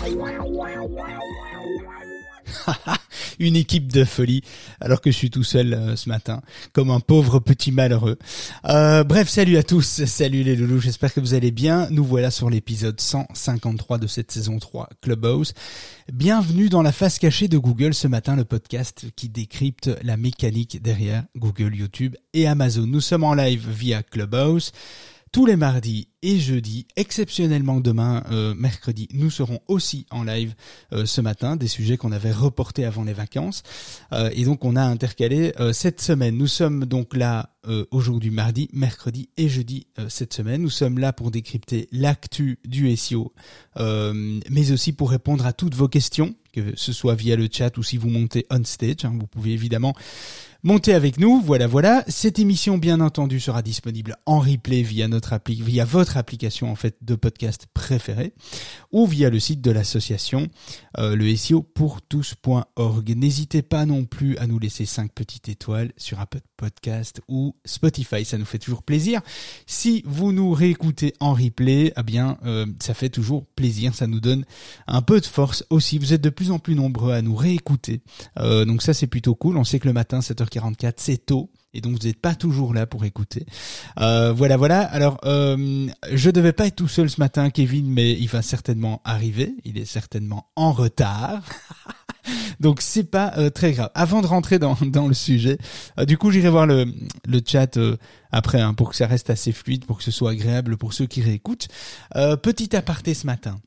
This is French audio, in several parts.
une équipe de folie, alors que je suis tout seul euh, ce matin, comme un pauvre petit malheureux. Euh, bref, salut à tous, salut les loulous, j'espère que vous allez bien. Nous voilà sur l'épisode 153 de cette saison 3 Clubhouse. Bienvenue dans la face cachée de Google ce matin, le podcast qui décrypte la mécanique derrière Google, YouTube et Amazon. Nous sommes en live via Clubhouse tous les mardis et jeudis. Exceptionnellement demain, euh, mercredi, nous serons aussi en live euh, ce matin, des sujets qu'on avait reportés avant les vacances. Euh, et donc on a intercalé cette semaine. Nous sommes donc là aujourd'hui mardi, mercredi et jeudi cette semaine. Nous sommes là pour décrypter l'actu du SEO, mais aussi pour répondre à toutes vos questions, que ce soit via le chat ou si vous montez on stage. Hein, vous pouvez évidemment Montez avec nous, voilà, voilà. Cette émission, bien entendu, sera disponible en replay via notre appli, via votre application en fait de podcast préférée, ou via le site de l'association, euh, le SEO pour tous.org. N'hésitez pas non plus à nous laisser 5 petites étoiles sur Apple Podcast ou Spotify, ça nous fait toujours plaisir. Si vous nous réécoutez en replay, eh bien, euh, ça fait toujours plaisir, ça nous donne un peu de force aussi. Vous êtes de plus en plus nombreux à nous réécouter, euh, donc ça c'est plutôt cool. On sait que le matin 7 44 c'est tôt. Et donc vous n'êtes pas toujours là pour écouter. Euh, voilà, voilà. Alors, euh, je devais pas être tout seul ce matin, Kevin, mais il va certainement arriver. Il est certainement en retard. donc c'est pas euh, très grave. Avant de rentrer dans, dans le sujet, euh, du coup j'irai voir le, le chat euh, après hein, pour que ça reste assez fluide, pour que ce soit agréable pour ceux qui réécoutent. petit aparté ce matin.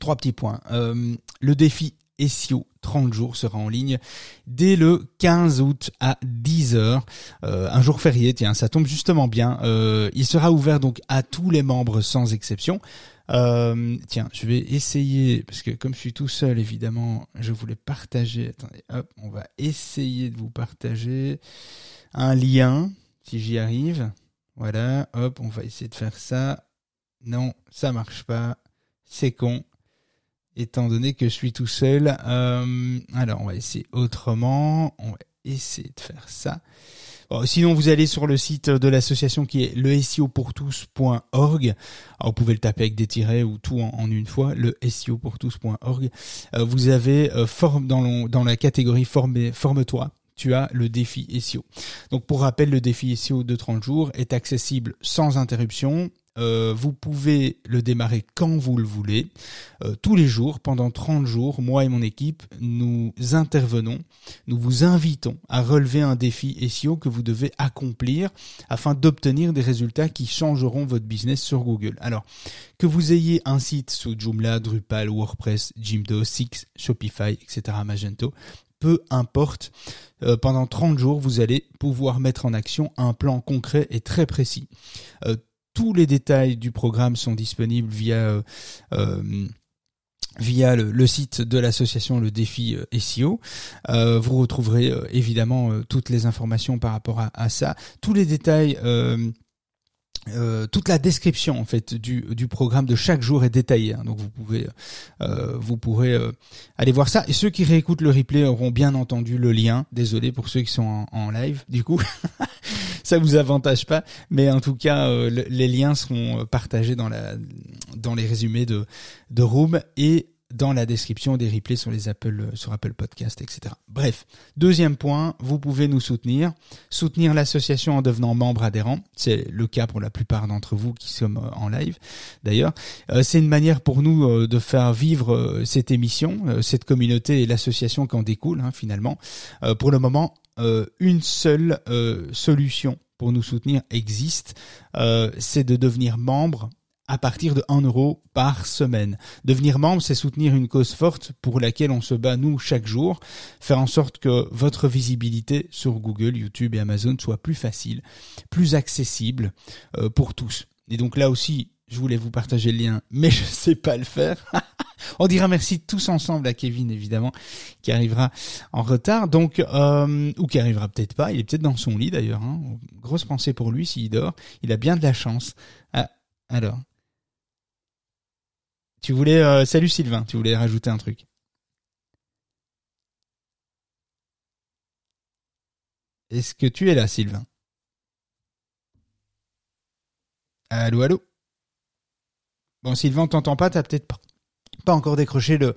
Trois petits points. le défi SEO 30 jours sera en ligne dès le 15 août à 10h. Euh, un jour férié, tiens, ça tombe justement bien. Il sera ouvert donc à tous les membres sans exception. Euh, tiens, je vais essayer, parce que comme je suis tout seul, évidemment, je voulais partager. Attendez, hop, on va essayer de vous partager un lien, si j'y arrive. Voilà, hop, on va essayer de faire ça. Non, ça marche pas. C'est con étant donné que je suis tout seul. Euh, alors, on va essayer autrement. On va essayer de faire ça. Sinon, vous allez sur le site de l'association qui est le vous pouvez le taper avec des tirets ou tout en, une fois, le. Euh, vous avez euh, forme dans, dans la catégorie forme-toi tu as le défi SEO. Donc pour rappel, le défi SEO de 30 jours est accessible sans interruption euh, vous pouvez le démarrer quand vous le voulez. Euh, tous les jours, pendant 30 jours, moi et mon équipe, nous intervenons, nous vous invitons à relever un défi SEO que vous devez accomplir afin d'obtenir des résultats qui changeront votre business sur Google. Alors, que vous ayez un site sous Joomla, Drupal, WordPress, Jimdo, Six, Shopify, etc., Magento, peu importe, euh, pendant 30 jours, vous allez pouvoir mettre en action un plan concret et très précis tous les détails du programme sont disponibles via euh, euh, le, site de l'association Le Défi euh, SEO. vous retrouverez évidemment toutes les informations par rapport à, ça, tous les détails. toute la description en du, programme de chaque jour est détaillée, hein. donc vous pourrez aller voir ça. Et ceux qui réécoutent le replay auront bien entendu le lien. Désolé pour ceux qui sont en, en live, du coup. ça vous avantage pas, mais en tout cas, euh, les liens seront euh, partagés dans la dans les résumés de de Room et dans la description des replays sur les Apple euh, sur Apple Podcast, etc. Bref, deuxième point, vous pouvez nous soutenir, soutenir l'association en devenant membre adhérent. C'est le cas pour la plupart d'entre vous qui sommes en live. D'ailleurs, c'est une manière pour nous de faire vivre cette émission, cette communauté et l'association qui en découle hein, finalement. Pour le moment, euh, une seule euh, solution pour nous soutenir existe, euh, c'est de devenir membre à partir de 1 euro par semaine. Devenir membre, c'est soutenir une cause forte pour laquelle on se bat nous chaque jour, faire en sorte que votre visibilité sur Google, YouTube et Amazon soit plus facile, plus accessible pour tous. Et donc là aussi, je voulais vous partager le lien, mais je sais pas le faire. On dira merci tous ensemble à Kevin évidemment qui arrivera en retard donc euh, ou qui arrivera peut-être pas. Il est peut-être dans son lit d'ailleurs. Hein. Grosse pensée pour lui s'il dort. Il a bien de la chance. Ah, alors. Tu voulais euh, salut Sylvain. Tu voulais rajouter un truc. Est-ce que tu es là, Sylvain? Allô, allô? Bon, Sylvain, on t'entend pas, t'as peut-être pas, encore décroché le,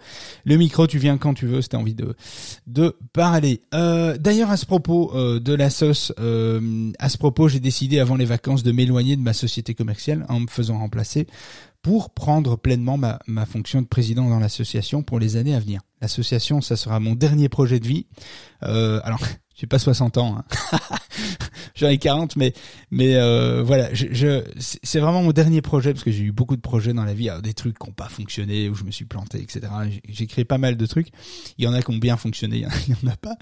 micro, tu viens quand tu veux, si envie de, parler. Euh, D'ailleurs, à ce propos euh, de la sauce, euh, à ce propos, j'ai décidé avant les vacances de m'éloigner de ma société commerciale en me faisant remplacer pour prendre pleinement ma, ma fonction de président dans l'association pour les années à venir. L'association, ça sera mon dernier projet de vie. Alors, j'ai pas 60 ans, hein. j'en ai 40, mais mais euh, voilà, je, je c'est vraiment mon dernier projet parce que j'ai eu beaucoup de projets dans la vie, des trucs qui n'ont pas fonctionné où je me suis planté, etc. J'ai créé pas mal de trucs. Il y en a qui ont bien fonctionné, il y en a pas.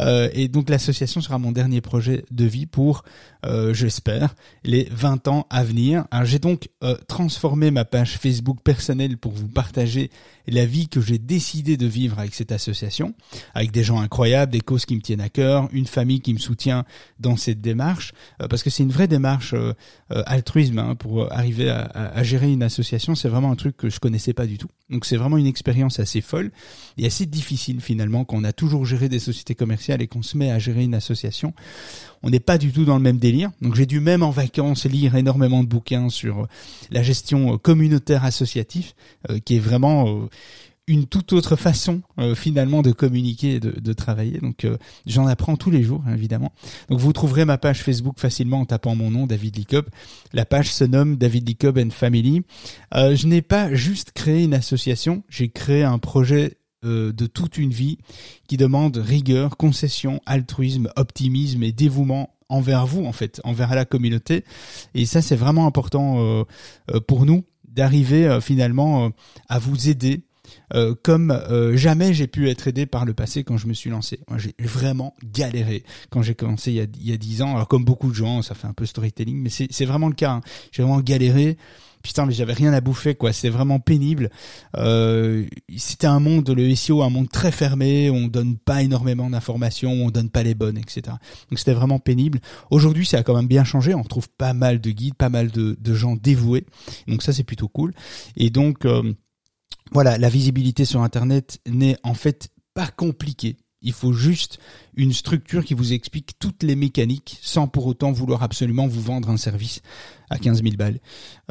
Euh, et donc l'association sera mon dernier projet de vie pour, euh, j'espère, les 20 ans à venir. Alors j'ai donc euh, transformé ma page Facebook personnelle pour vous partager la vie que j'ai décidé de vivre avec cette association, avec des gens incroyables, des causes qui me tiennent à cœur, une famille qui me soutient dans cette démarche, euh, parce que c'est une vraie démarche euh, euh, altruisme hein, pour arriver à, gérer une association. C'est vraiment un truc que je connaissais pas du tout. Donc c'est vraiment une expérience assez folle et assez difficile finalement qu'on a toujours géré des sociétés commerciales et qu'on se met à gérer une association on n'est pas du tout dans le même délire. Donc j'ai dû même en vacances lire énormément de bouquins sur la gestion communautaire associative, qui est vraiment une toute autre façon finalement de communiquer et de, travailler. Donc j'en apprends tous les jours évidemment. Donc vous trouverez ma page Facebook facilement en tapant mon nom David Licob. La page se nomme David Licob and Family. je n'ai pas juste créé une association, j'ai créé un projet euh, de toute une vie qui demande rigueur, concession, altruisme, optimisme et dévouement envers vous en fait, envers la communauté. Et ça c'est vraiment important euh, euh, pour nous d'arriver finalement à vous aider comme jamais j'ai pu être aidé par le passé quand je me suis lancé. Moi, j'ai vraiment galéré quand j'ai commencé il y, a, 10 ans. Alors comme beaucoup de gens, ça fait un peu storytelling, mais c'est vraiment le cas. Hein. J'ai vraiment galéré putain mais j'avais rien à bouffer quoi c'est vraiment pénible euh, c'était un monde le SEO un monde très fermé on donne pas énormément d'informations on donne pas les bonnes etc donc c'était vraiment pénible aujourd'hui ça a quand même bien changé on retrouve pas mal de guides pas mal de, de gens dévoués donc ça c'est plutôt cool et donc euh, voilà la visibilité sur internet n'est en fait pas compliquée il faut juste une structure qui vous explique toutes les mécaniques sans pour autant vouloir absolument vous vendre un service à 15 000 balles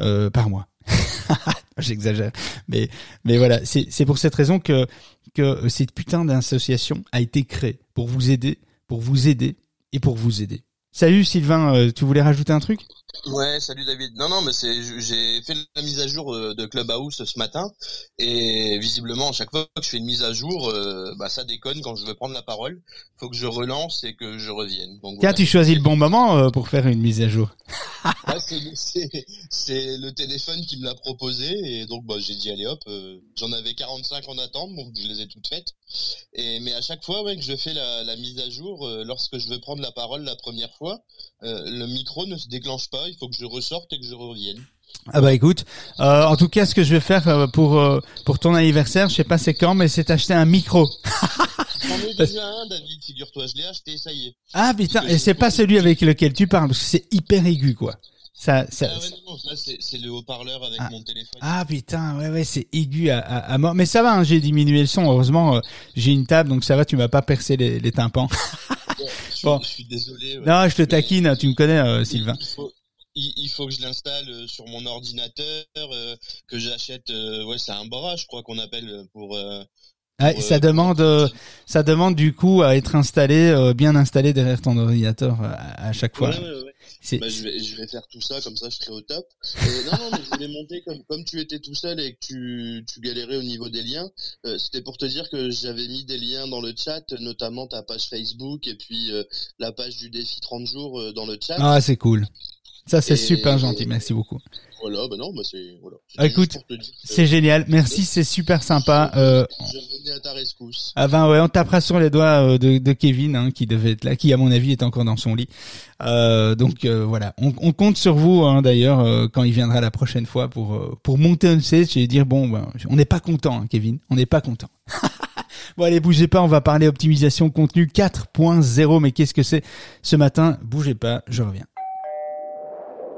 euh, par mois. J'exagère, mais mais voilà, c'est pour cette raison que que cette putain d'association a été créée pour vous aider, pour vous aider et pour vous aider. Salut Sylvain, euh, tu voulais rajouter un truc? Ouais, salut David. Non, non, mais c'est, j'ai fait la mise à jour euh, de Clubhouse ce matin et visiblement, à chaque fois que je fais une mise à jour, euh, bah ça déconne quand je veux prendre la parole. Faut que je relance et que je revienne. Donc, Tiens, tu choisis le bon moment euh, pour faire une mise à jour. c'est le téléphone qui me l'a proposé et donc bah, j'ai dit allez hop, j'en avais 45 en attente, donc je les ai toutes faites. Et mais à chaque fois ouais, que je fais la, la mise à jour, lorsque je veux prendre la parole la première fois, le micro ne se déclenche pas il faut que je ressorte et que je revienne. Ah bah écoute, euh, en tout cas, ce que je vais faire euh, pour euh, pour ton anniversaire, je sais pas c'est quand, mais c'est acheter un micro. J'en ai déjà un, David, figure-toi, je l'ai acheté, ça y est. Ah putain, et c'est pas celui avec lequel tu parles, parce que c'est hyper aigu, quoi. Ça, ça, ah ouais, non, ça c'est le haut-parleur avec ah. mon téléphone. Ah putain, ouais ouais, c'est aigu à, à, à, mort. Mais ça va, hein, j'ai diminué le son. Heureusement, j'ai une table, donc ça va. Tu m'as pas percé les, les tympans. je, bon. je suis désolé. Ouais. Non, je te taquine. Tu me connais, Sylvain il, faut que je l'installe euh, sur mon ordinateur, euh, que j'achète. Euh, ouais, c'est un bras, je crois qu'on appelle pour. Ah, ça demande, ça demande du coup à être installé, bien installé derrière ton ordinateur à, chaque fois. Ouais, ouais, ouais. Bah, je, vais, je vais faire tout ça comme ça, je serai au top. non, non, mais je voulais monter comme comme tu étais tout seul et que tu tu galérais au niveau des liens. C'était pour te dire que j'avais mis des liens dans le chat, notamment ta page Facebook et puis la page du défi 30 jours dans le chat. Ah, c'est cool. Ça, c'est super gentil. Merci beaucoup. Voilà, bah non, bah c'est voilà. Ah, écoute, c'est génial. Merci, c'est super sympa. Euh, je à ta rescousse. Ah ben ouais, on tapera sur les doigts euh, de, de Kevin, hein, qui devait être là, qui à mon avis est encore dans son lit. Euh, donc euh, voilà, on, on, compte sur vous hein, d'ailleurs euh, quand il viendra la prochaine fois pour pour monter un stage et dire bon, ben, on n'est pas content, hein, Kevin, on n'est pas content. bon allez, bougez pas, on va parler optimisation contenu 4.0. Mais qu'est-ce que c'est ce matin? Bougez pas, je reviens.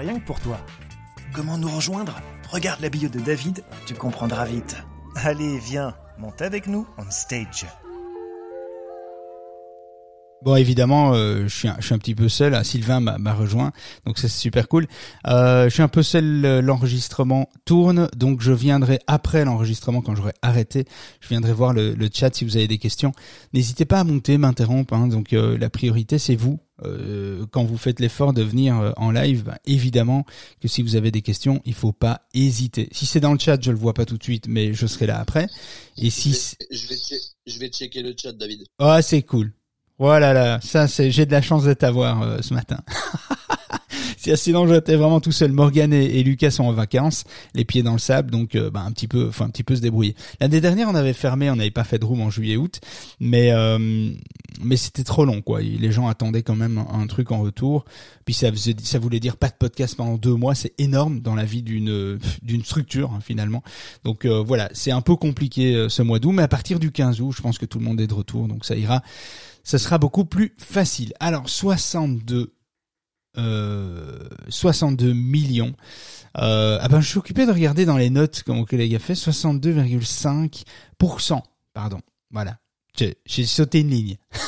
rien que pour toi. Comment nous rejoindre? Regarde la bio de David, tu comprendras vite. Allez, viens, monte avec nous on stage. Bon, évidemment, euh, je, suis un, je suis un petit peu seul. Ah, Sylvain m'a rejoint, donc c'est super cool. Euh, je suis un peu seul. Euh, l'enregistrement tourne, donc je viendrai après l'enregistrement quand j'aurai arrêté. Je viendrai voir le, le, chat si vous avez des questions. N'hésitez pas à monter, m'interrompre. Hein, donc euh, la priorité, c'est vous. Euh, quand vous faites l'effort de venir en live, bah, évidemment que si vous avez des questions, il faut pas hésiter. Si c'est dans le chat, je le vois pas tout de suite, mais je serai là après. Et si je vais, je vais, je vais checker le chat, David. Ah, oh, c'est cool. Voilà, là, ça c'est, j'ai de la chance de t'avoir euh, ce matin. sinon j'étais vraiment tout seul. Morgan et, Lucas sont en vacances, les pieds dans le sable, donc euh, bah, un petit peu, enfin un petit peu se débrouiller. L'année dernière, on avait fermé, on n'avait pas fait de room en juillet-août, mais euh, mais c'était trop long, quoi. Les gens attendaient quand même un, truc en retour. Puis ça ça voulait dire pas de podcast pendant deux mois, c'est énorme dans la vie d'une d'une structure hein, finalement. Donc voilà, c'est un peu compliqué ce mois d'août, mais à partir du 15 août, je pense que tout le monde est de retour, donc ça ira ce sera beaucoup plus facile. Alors 62 euh, 62 millions. Euh, ah ben je suis occupé de regarder dans les notes comme mon collègue a fait 62,5%. Pardon. Voilà. J'ai sauté une ligne.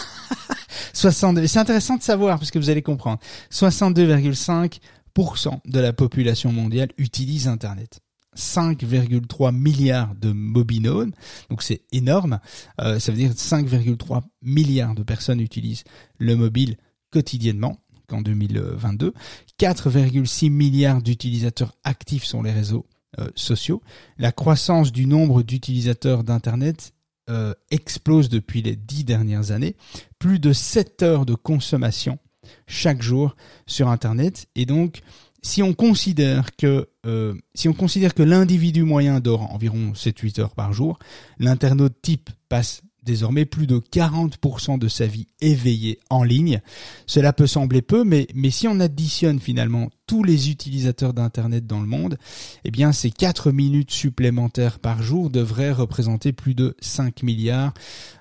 62. C'est intéressant de savoir parce que vous allez comprendre. 62,5% de la population mondiale utilise Internet. 5,3 milliards de mobinodes, donc c'est énorme. Euh, ça veut dire 5,3 milliards de personnes utilisent le mobile quotidiennement qu'en 2022. 4,6 milliards d'utilisateurs actifs sur les réseaux euh, sociaux. La croissance du nombre d'utilisateurs d'Internet euh, explose depuis les dix dernières années. Plus de 7 heures de consommation chaque jour sur Internet. Et donc, si on considère que euh, si on considère que l'individu moyen dort environ 7-8 heures par jour, l'internaute type passe désormais plus de 40% de sa vie éveillée en ligne. Cela peut sembler peu, mais, mais si on additionne finalement tous les utilisateurs d'Internet dans le monde, eh bien ces 4 minutes supplémentaires par jour devraient représenter plus de 5 milliards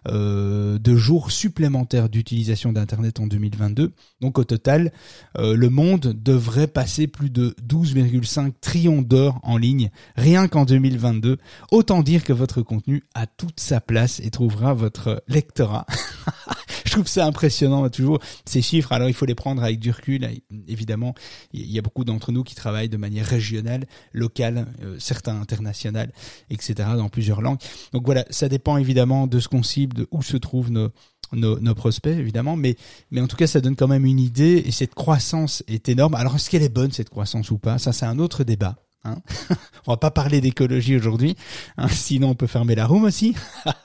euh, de jours supplémentaires d'utilisation d'Internet en 2022. Donc au total, euh, le monde devrait passer plus de 12,5 trillions d'heures en ligne rien qu'en 2022. Autant dire que votre contenu a toute sa place et trouvera votre lectorat. Je trouve ça impressionnant toujours ces chiffres. Alors il faut les prendre avec du recul. Évidemment, il y a beaucoup d'entre nous qui travaillent de manière régionale, locale, euh, certains internationales, etc. dans plusieurs langues. Donc voilà, ça dépend évidemment de ce qu'on cible, de où se trouvent nos nos, nos, prospects évidemment, mais mais en tout cas ça donne quand même une idée et cette croissance est énorme. Alors est-ce qu'elle est bonne cette croissance ou pas? Ça c'est un autre débat. Hein on va pas parler d'écologie aujourd'hui, hein, sinon on peut fermer la room aussi.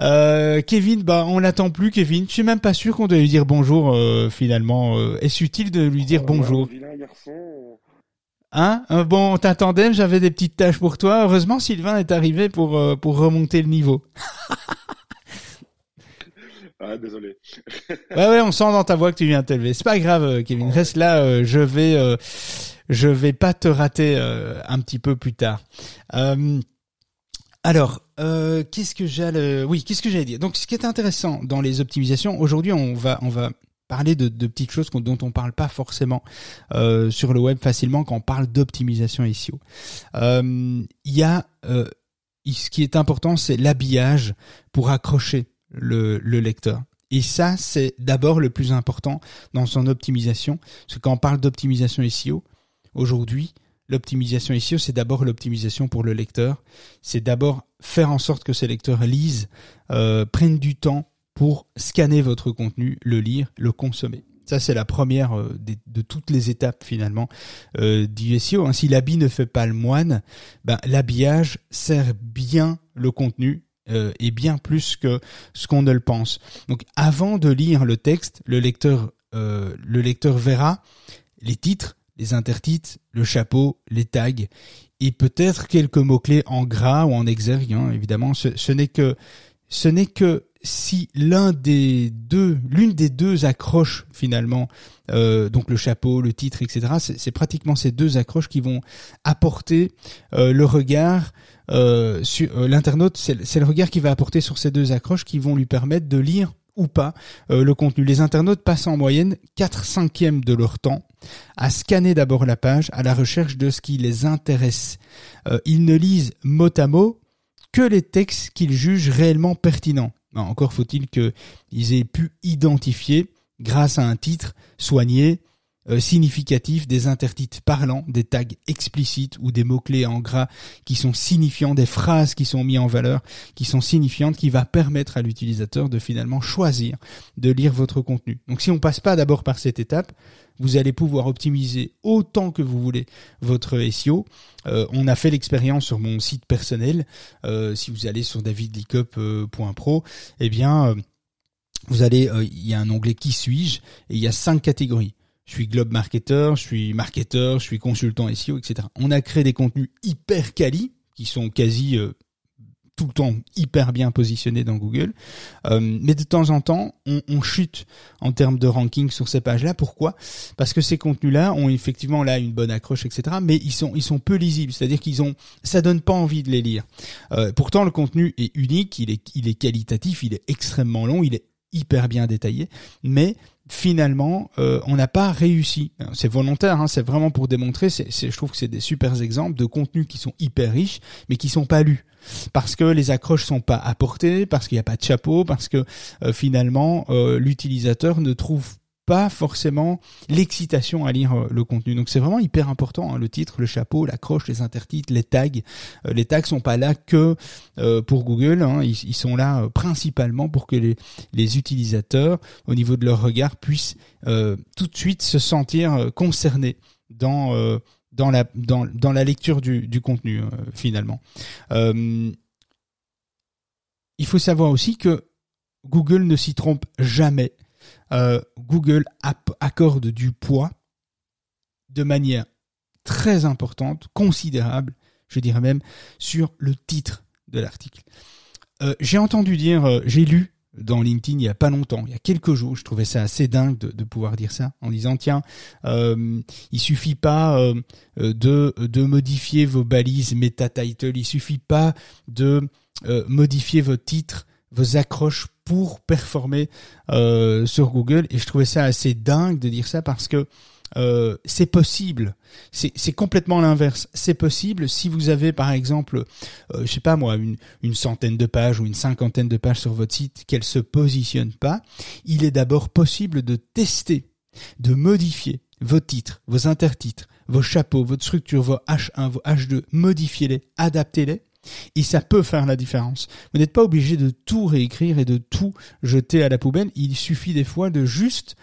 Euh, Kevin, bah on l'attend plus, Kevin. Je suis même pas sûr qu'on doit lui dire bonjour euh, finalement. Euh, est-ce utile de lui dire bonjour? Hein? Bon, on t'attendait, j'avais des petites tâches pour toi. Heureusement, Sylvain est arrivé pour pour remonter le niveau. ah, désolé. ouais, ouais, on sent dans ta voix que tu viens t'élever. C'est pas grave, Kevin. Reste là, je vais je vais pas te rater un petit peu plus tard. Euh, alors, euh, qu'est-ce que j'allais, oui, qu'est-ce que j'allais dire? Donc, ce qui est intéressant dans les optimisations, aujourd'hui, on va, on va parler de, de petites choses dont on parle pas forcément euh, sur le web facilement quand on parle d'optimisation SEO. Euh, il y a, euh, ce qui est important, c'est l'habillage pour accrocher le, le lecteur. Et ça, c'est d'abord le plus important dans son optimisation. Parce que quand on parle d'optimisation SEO, aujourd'hui, l'optimisation SEO, c'est d'abord l'optimisation pour le lecteur. C'est d'abord faire en sorte que ces lecteurs lisent, euh, prennent du temps pour scanner votre contenu, le lire, le consommer. Ça, c'est la première euh, de, toutes les étapes finalement euh, du SEO. Hein. Si l'habit ne fait pas le moine, ben, l'habillage sert bien le contenu euh, et bien plus que ce qu'on ne le pense. Donc, avant de lire le texte, le lecteur, euh, le lecteur verra les titres, les intertitres, le chapeau, les tags et peut-être quelques mots clés en gras ou en exergue. Hein, évidemment, ce, n'est que ce n'est que si l'un des deux, l'une des deux accroches finalement, euh, donc le chapeau, le titre, etc. C'est pratiquement ces deux accroches qui vont apporter euh, le regard euh, sur l'internaute. C'est le regard qui va apporter sur ces deux accroches qui vont lui permettre de lire ou pas le contenu. Les internautes passent en moyenne 4 cinquièmes de leur temps à scanner d'abord la page à la recherche de ce qui les intéresse. ils ne lisent mot à mot que les textes qu'ils jugent réellement pertinents. Ben, encore faut-il qu'ils aient pu identifier, grâce à un titre soigné, euh, significatif, des intertitres parlants, des tags explicites ou des mots-clés en gras qui sont signifiants, des phrases qui sont mises en valeur, qui sont signifiantes, qui va permettre à l'utilisateur de finalement choisir de lire votre contenu. Donc si on passe pas d'abord par cette étape, vous allez pouvoir optimiser autant que vous voulez votre SEO. Euh, on a fait l'expérience sur mon site personnel. Euh, si vous allez sur davidlickup.pro, eh bien, vous allez, il y a un onglet qui suis-je et il y a cinq catégories. Je suis globe marketer, je suis marketeur, je suis consultant SEO, etc. On a créé des contenus hyper quali qui sont quasi tout le temps hyper bien positionné dans Google. Euh, mais de temps en temps, on, on, chute en termes de ranking sur ces pages-là. Pourquoi? Parce que ces contenus-là ont effectivement là une bonne accroche, etc. Mais ils sont ils sont peu lisibles, c'est-à-dire qu'ils ont ça donne pas envie de les lire. Euh, pourtant, le contenu est unique, il est il est qualitatif, il est extrêmement long, il est hyper bien détaillé, mais finalement, euh, on n'a pas réussi. C'est volontaire, hein, c'est vraiment pour démontrer. C'est, je trouve que c'est des super exemples de contenus qui sont hyper riches, mais qui sont pas lus parce que les accroches sont pas apportées, parce qu'il n'y a pas de chapeau, parce que euh, finalement euh, l'utilisateur ne trouve pas forcément l'excitation à lire euh, le contenu. Donc c'est vraiment hyper important hein, le titre, le chapeau, l'accroche, les intertitres, les tags. les tags sont pas là que pour Google, hein. ils, sont là principalement pour que les, les, utilisateurs, au niveau de leur regard, puissent tout de suite se sentir concernés dans dans la dans, dans la lecture du, du contenu euh, finalement. Euh, il faut savoir aussi que Google ne s'y trompe jamais. Euh, Google accorde du poids de manière très importante, considérable, je dirais même, sur le titre de l'article. j'ai entendu dire, j'ai lu dans LinkedIn il y a pas longtemps, il y a quelques jours. Je trouvais ça assez dingue de, pouvoir dire ça en disant tiens, euh, il suffit pas euh, de de modifier vos balises meta title, il suffit pas de euh, modifier votre titre, vos accroches pour performer euh, sur Google. Et je trouvais ça assez dingue de dire ça parce que euh, c'est possible. C'est complètement l'inverse. C'est possible si vous avez par exemple, euh, je sais pas moi, une, une, centaine de pages ou une cinquantaine de pages sur votre site qu'elle se positionne pas. Il est d'abord possible de tester, de modifier vos titres, vos intertitres, vos chapeaux, votre structure, vos H1, vos H2, modifiez-les, adaptez-les. Et ça peut faire la différence. Vous n'êtes pas obligé de tout réécrire et de tout jeter à la poubelle. Il suffit des fois de juste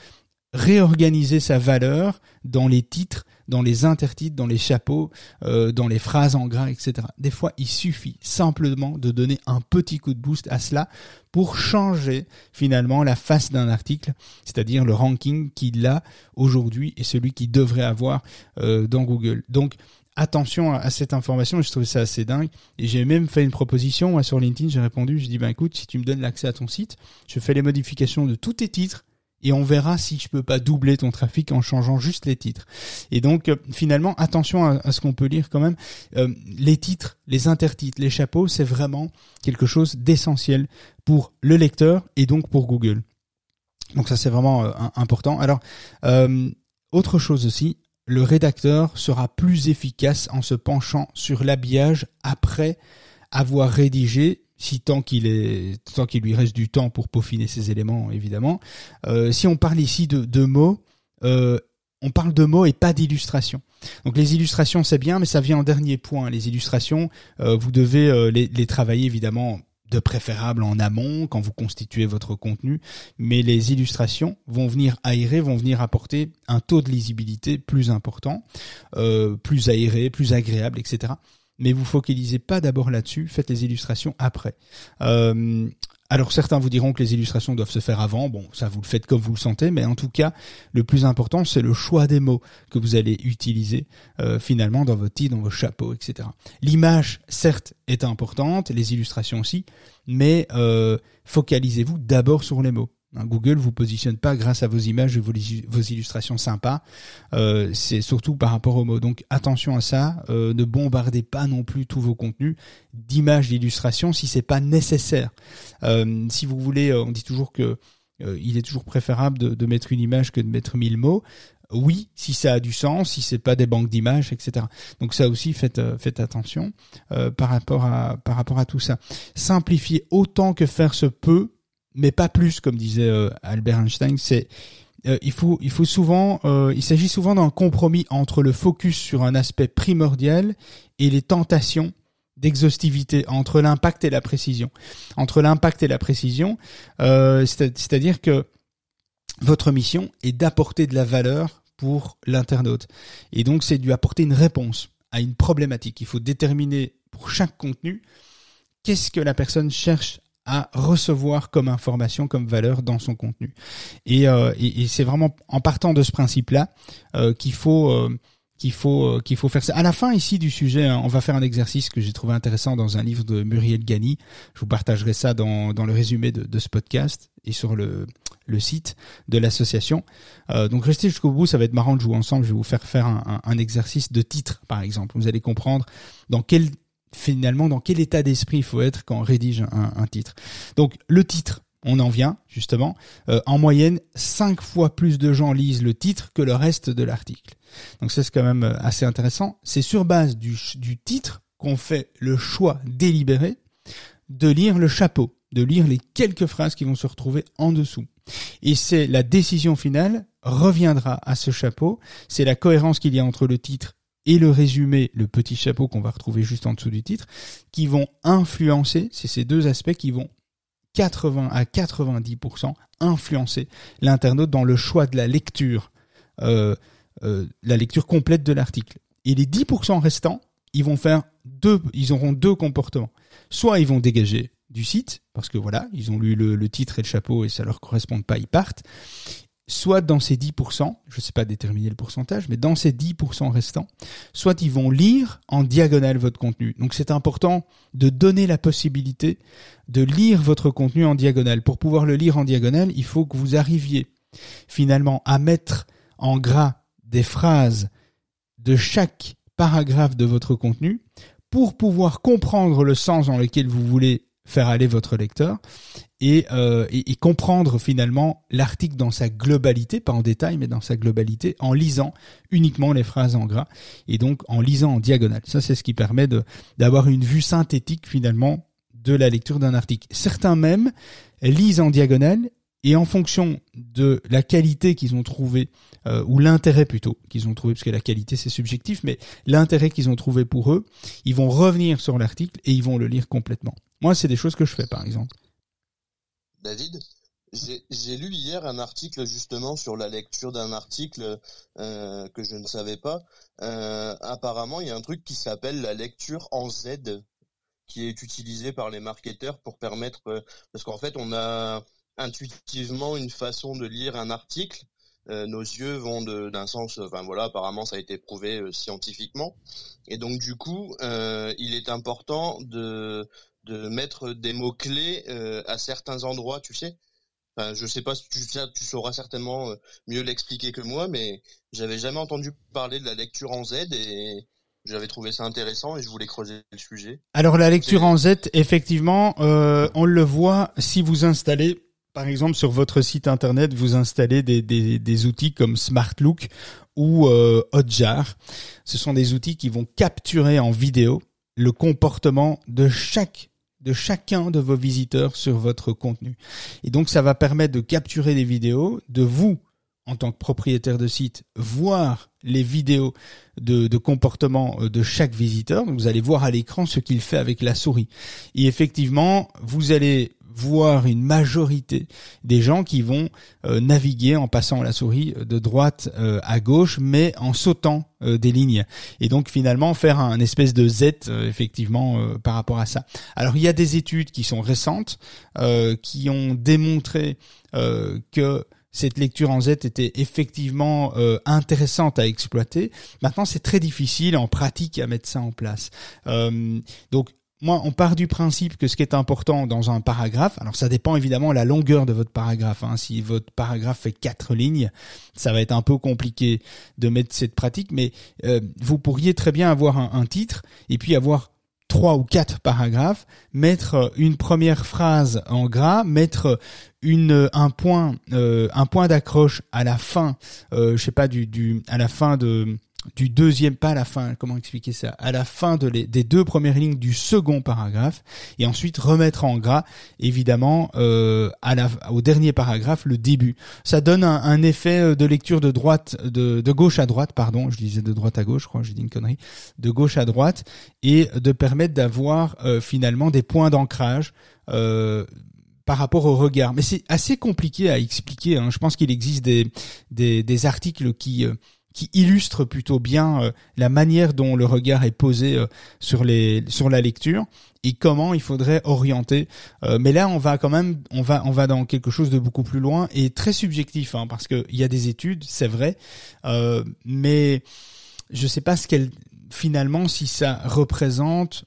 réorganiser sa valeur dans les titres, dans les intertitres, dans les chapeaux, euh, dans les phrases en gras, etc. Des fois, il suffit simplement de donner un petit coup de boost à cela pour changer finalement la face d'un article, c'est-à-dire le ranking qu'il a aujourd'hui et celui qu'il devrait avoir euh, dans Google. Donc, attention à, cette information, je trouve ça assez dingue. Et j'ai même fait une proposition sur LinkedIn, j'ai répondu, je dis, ben écoute, si tu me donnes l'accès à ton site, je fais les modifications de tous tes titres, et on verra si je peux pas doubler ton trafic en changeant juste les titres. Et donc euh, finalement attention à, ce qu'on peut lire quand même. Euh, les titres, les intertitres, les chapeaux, c'est vraiment quelque chose d'essentiel pour le lecteur et donc pour Google. Donc ça c'est vraiment euh, important. Alors autre chose aussi, le rédacteur sera plus efficace en se penchant sur l'habillage après avoir rédigé si tant qu'il lui reste du temps pour peaufiner ses éléments, évidemment. Euh, si on parle ici de, mots, euh, on parle de mots et pas d'illustrations. Donc les illustrations c'est bien, mais ça vient en dernier point. Les illustrations, euh, vous devez les, travailler évidemment de préférable en amont quand vous constituez votre contenu, mais les illustrations vont venir aérer, vont venir apporter un taux de lisibilité plus important, euh, plus aéré, plus agréable, etc. Mais vous focalisez pas d'abord là-dessus, faites les illustrations après. Euh, alors certains vous diront que les illustrations doivent se faire avant, bon ça vous le faites comme vous le sentez, mais en tout cas le plus important c'est le choix des mots que vous allez utiliser euh, finalement dans votre titre, dans vos chapeaux, etc. L'image certes est importante, les illustrations aussi, mais euh, focalisez-vous d'abord sur les mots. Hein, Google vous positionne pas grâce à vos images et vos, illustrations sympas. Euh, c'est surtout par rapport aux mots. Donc attention à ça. Euh, ne bombardez pas non plus tous vos contenus d'images, d'illustrations si c'est pas nécessaire. Euh, si vous voulez, on dit toujours que il est toujours préférable de, mettre une image que de mettre mille mots. Oui, si ça a du sens, si c'est pas des banques d'images, etc. Donc ça aussi, faites faites attention par rapport à par rapport à tout ça. Simplifier autant que faire se peut mais pas plus, comme disait euh, Albert Einstein. C'est euh, il faut il faut souvent euh, il s'agit souvent d'un compromis entre le focus sur un aspect primordial et les tentations d'exhaustivité entre l'impact et la précision. Entre l'impact et la précision, c'est-à-dire que votre mission est d'apporter de la valeur pour l'internaute. Et donc c'est de apporter une réponse à une problématique. Il faut déterminer pour chaque contenu qu'est-ce que la personne cherche à recevoir comme information, comme valeur dans son contenu. Et, euh, et, c'est vraiment en partant de ce principe-là euh, qu'il faut euh, qu'il faut qu'il faut faire ça. À la fin ici du sujet, hein, on va faire un exercice que j'ai trouvé intéressant dans un livre de Muriel Gani. Je vous partagerai ça dans, dans le résumé de, de ce podcast et sur le, le site de l'association. donc restez jusqu'au bout, ça va être marrant de jouer ensemble. Je vais vous faire faire un, un, un exercice de titre, par exemple. Vous allez comprendre dans quel finalement dans quel état d'esprit il faut être quand on rédige un, titre. Donc le titre, on en vient justement. Euh, en moyenne, cinq fois plus de gens lisent le titre que le reste de l'article. Donc ça c'est quand même euh, assez intéressant. C'est sur base du, du titre qu'on fait le choix délibéré de lire le chapeau, de lire les quelques phrases qui vont se retrouver en dessous. Et c'est la décision finale reviendra à ce chapeau, c'est la cohérence qu'il y a entre le titre et le résumé, le petit chapeau qu'on va retrouver juste en dessous du titre, qui vont influencer, c'est ces deux aspects qui vont 80 à 90% influencer l'internaute dans le choix de la lecture, euh, euh, la lecture complète de l'article. Et les 10% restants, ils vont faire deux, ils auront deux comportements. Soit ils vont dégager du site, parce que voilà, ils ont lu le, titre et le chapeau et ça leur correspond pas, ils partent soit dans ces 10%, je ne sais pas déterminer le pourcentage, mais dans ces 10% restants, soit ils vont lire en diagonale votre contenu. Donc c'est important de donner la possibilité de lire votre contenu en diagonale. Pour pouvoir le lire en diagonale, il faut que vous arriviez finalement à mettre en gras des phrases de chaque paragraphe de votre contenu pour pouvoir comprendre le sens dans lequel vous voulez faire aller votre lecteur euh, et, et, comprendre finalement l'article dans sa globalité, pas en détail, mais dans sa globalité, en lisant uniquement les phrases en gras et donc en lisant en diagonale. Ça, c'est ce qui permet d'avoir une vue synthétique finalement de la lecture d'un article. Certains même lisent en diagonale et en fonction de la qualité qu'ils ont trouvé euh, ou l'intérêt plutôt qu'ils ont trouvé, parce que la qualité c'est subjectif, mais l'intérêt qu'ils ont trouvé pour eux, ils vont revenir sur l'article et ils vont le lire complètement. Moi, c'est des choses que je fais, par exemple. David, j'ai lu hier un article justement sur la lecture d'un article euh, que je ne savais pas. Euh, apparemment, il y a un truc qui s'appelle la lecture en Z, qui est utilisé par les marketeurs pour permettre, euh, parce qu'en fait, on a intuitivement une façon de lire un article. nos yeux vont d'un sens, enfin voilà, apparemment ça a été prouvé scientifiquement, et donc du coup, il est important de de mettre des mots clés euh, à certains endroits, tu sais. Enfin, je sais pas si tu, tu sauras certainement euh, mieux l'expliquer que moi, mais j'avais jamais entendu parler de la lecture en Z et j'avais trouvé ça intéressant et je voulais creuser le sujet. Alors la lecture en Z, effectivement, euh, on le voit si vous installez, par exemple sur votre site internet, vous installez des, outils comme SmartLook ou euh, Hotjar. Ce sont des outils qui vont capturer en vidéo le comportement de chaque de chacun de vos visiteurs sur votre contenu. Et donc ça va permettre de capturer des vidéos, de vous en tant que propriétaire de site, voir les vidéos de, de, comportement euh, de chaque visiteur. vous allez voir à l'écran ce qu'il fait avec la souris. Et effectivement, vous allez voir une majorité des gens qui vont euh, naviguer en passant la souris de droite euh, à gauche, mais en sautant des lignes. Et donc finalement faire un espèce de Z effectivement par rapport à ça. Alors il y a des études qui sont récentes qui ont démontré que cette lecture en Z était effectivement euh, intéressante à exploiter. Maintenant, c'est très difficile en pratique à mettre ça en place. Euh, donc, moi, on part du principe que ce qui est important dans un paragraphe, alors ça dépend évidemment de la longueur de votre paragraphe. Hein. Si votre paragraphe fait quatre lignes, ça va être un peu compliqué de mettre cette pratique, mais euh, vous pourriez très bien avoir un, titre et puis avoir trois ou quatre paragraphes, mettre une première phrase en gras, mettre une un point euh, un point d'accroche à la fin, euh, je sais pas du à la fin de du deuxième, pas à la fin, comment expliquer ça, à la fin de les, des deux premières lignes du second paragraphe, et ensuite remettre en gras, évidemment, euh, à la, au dernier paragraphe, le début. Ça donne un, un effet euh, de lecture de droite, de, de, gauche à droite, pardon, je disais de droite à gauche, je crois, j'ai dit une connerie, de gauche à droite, et de permettre d'avoir euh, finalement des points d'ancrage. Euh, par rapport au regard. Mais c'est assez compliqué à expliquer. Hein. Je pense qu'il existe des, des, des articles qui qui illustre plutôt bien euh, la manière dont le regard est posé euh, sur les sur la lecture et comment il faudrait orienter. Euh, mais là, on va quand même, on va on va dans quelque chose de beaucoup plus loin et très subjectif, hein, parce qu'il y a des études, c'est vrai, mais je sais pas ce qu'elle finalement si ça représente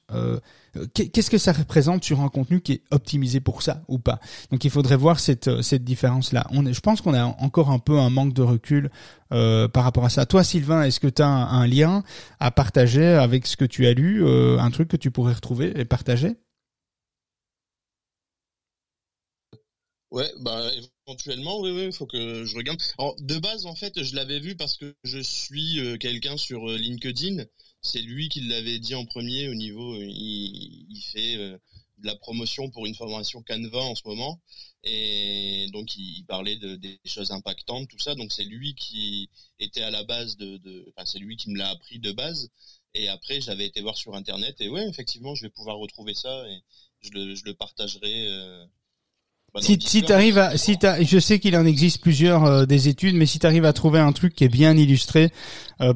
qu'est-ce que ça représente sur un contenu qui est optimisé pour ça ou pas? Donc il faudrait voir cette euh, cette différence là. On je pense qu'on a encore un peu un manque de recul euh, par rapport à ça. Toi Sylvain, est-ce que tu as un, lien à partager avec ce que tu as lu, euh, un truc que tu pourrais retrouver et partager? Ouais, bah éventuellement, oui, oui, il faut que je regarde. de base, en fait, je l'avais vu parce que je suis quelqu'un sur LinkedIn c'est lui qui l'avait dit en premier au niveau, euh, il, fait euh, de la promotion pour une formation Canva en ce moment. Et donc, il, parlait de, des choses impactantes, tout ça. Donc, c'est lui qui était à la base de, enfin, c'est lui qui me l'a appris de base. Et après, j'avais été voir sur Internet. Et ouais, effectivement, je vais pouvoir retrouver ça et je le, je le partagerai. Euh, bah, si si t'arrives à, si t'as, je sais qu'il en existe plusieurs des études, mais si tu arrives à trouver un truc qui est bien illustré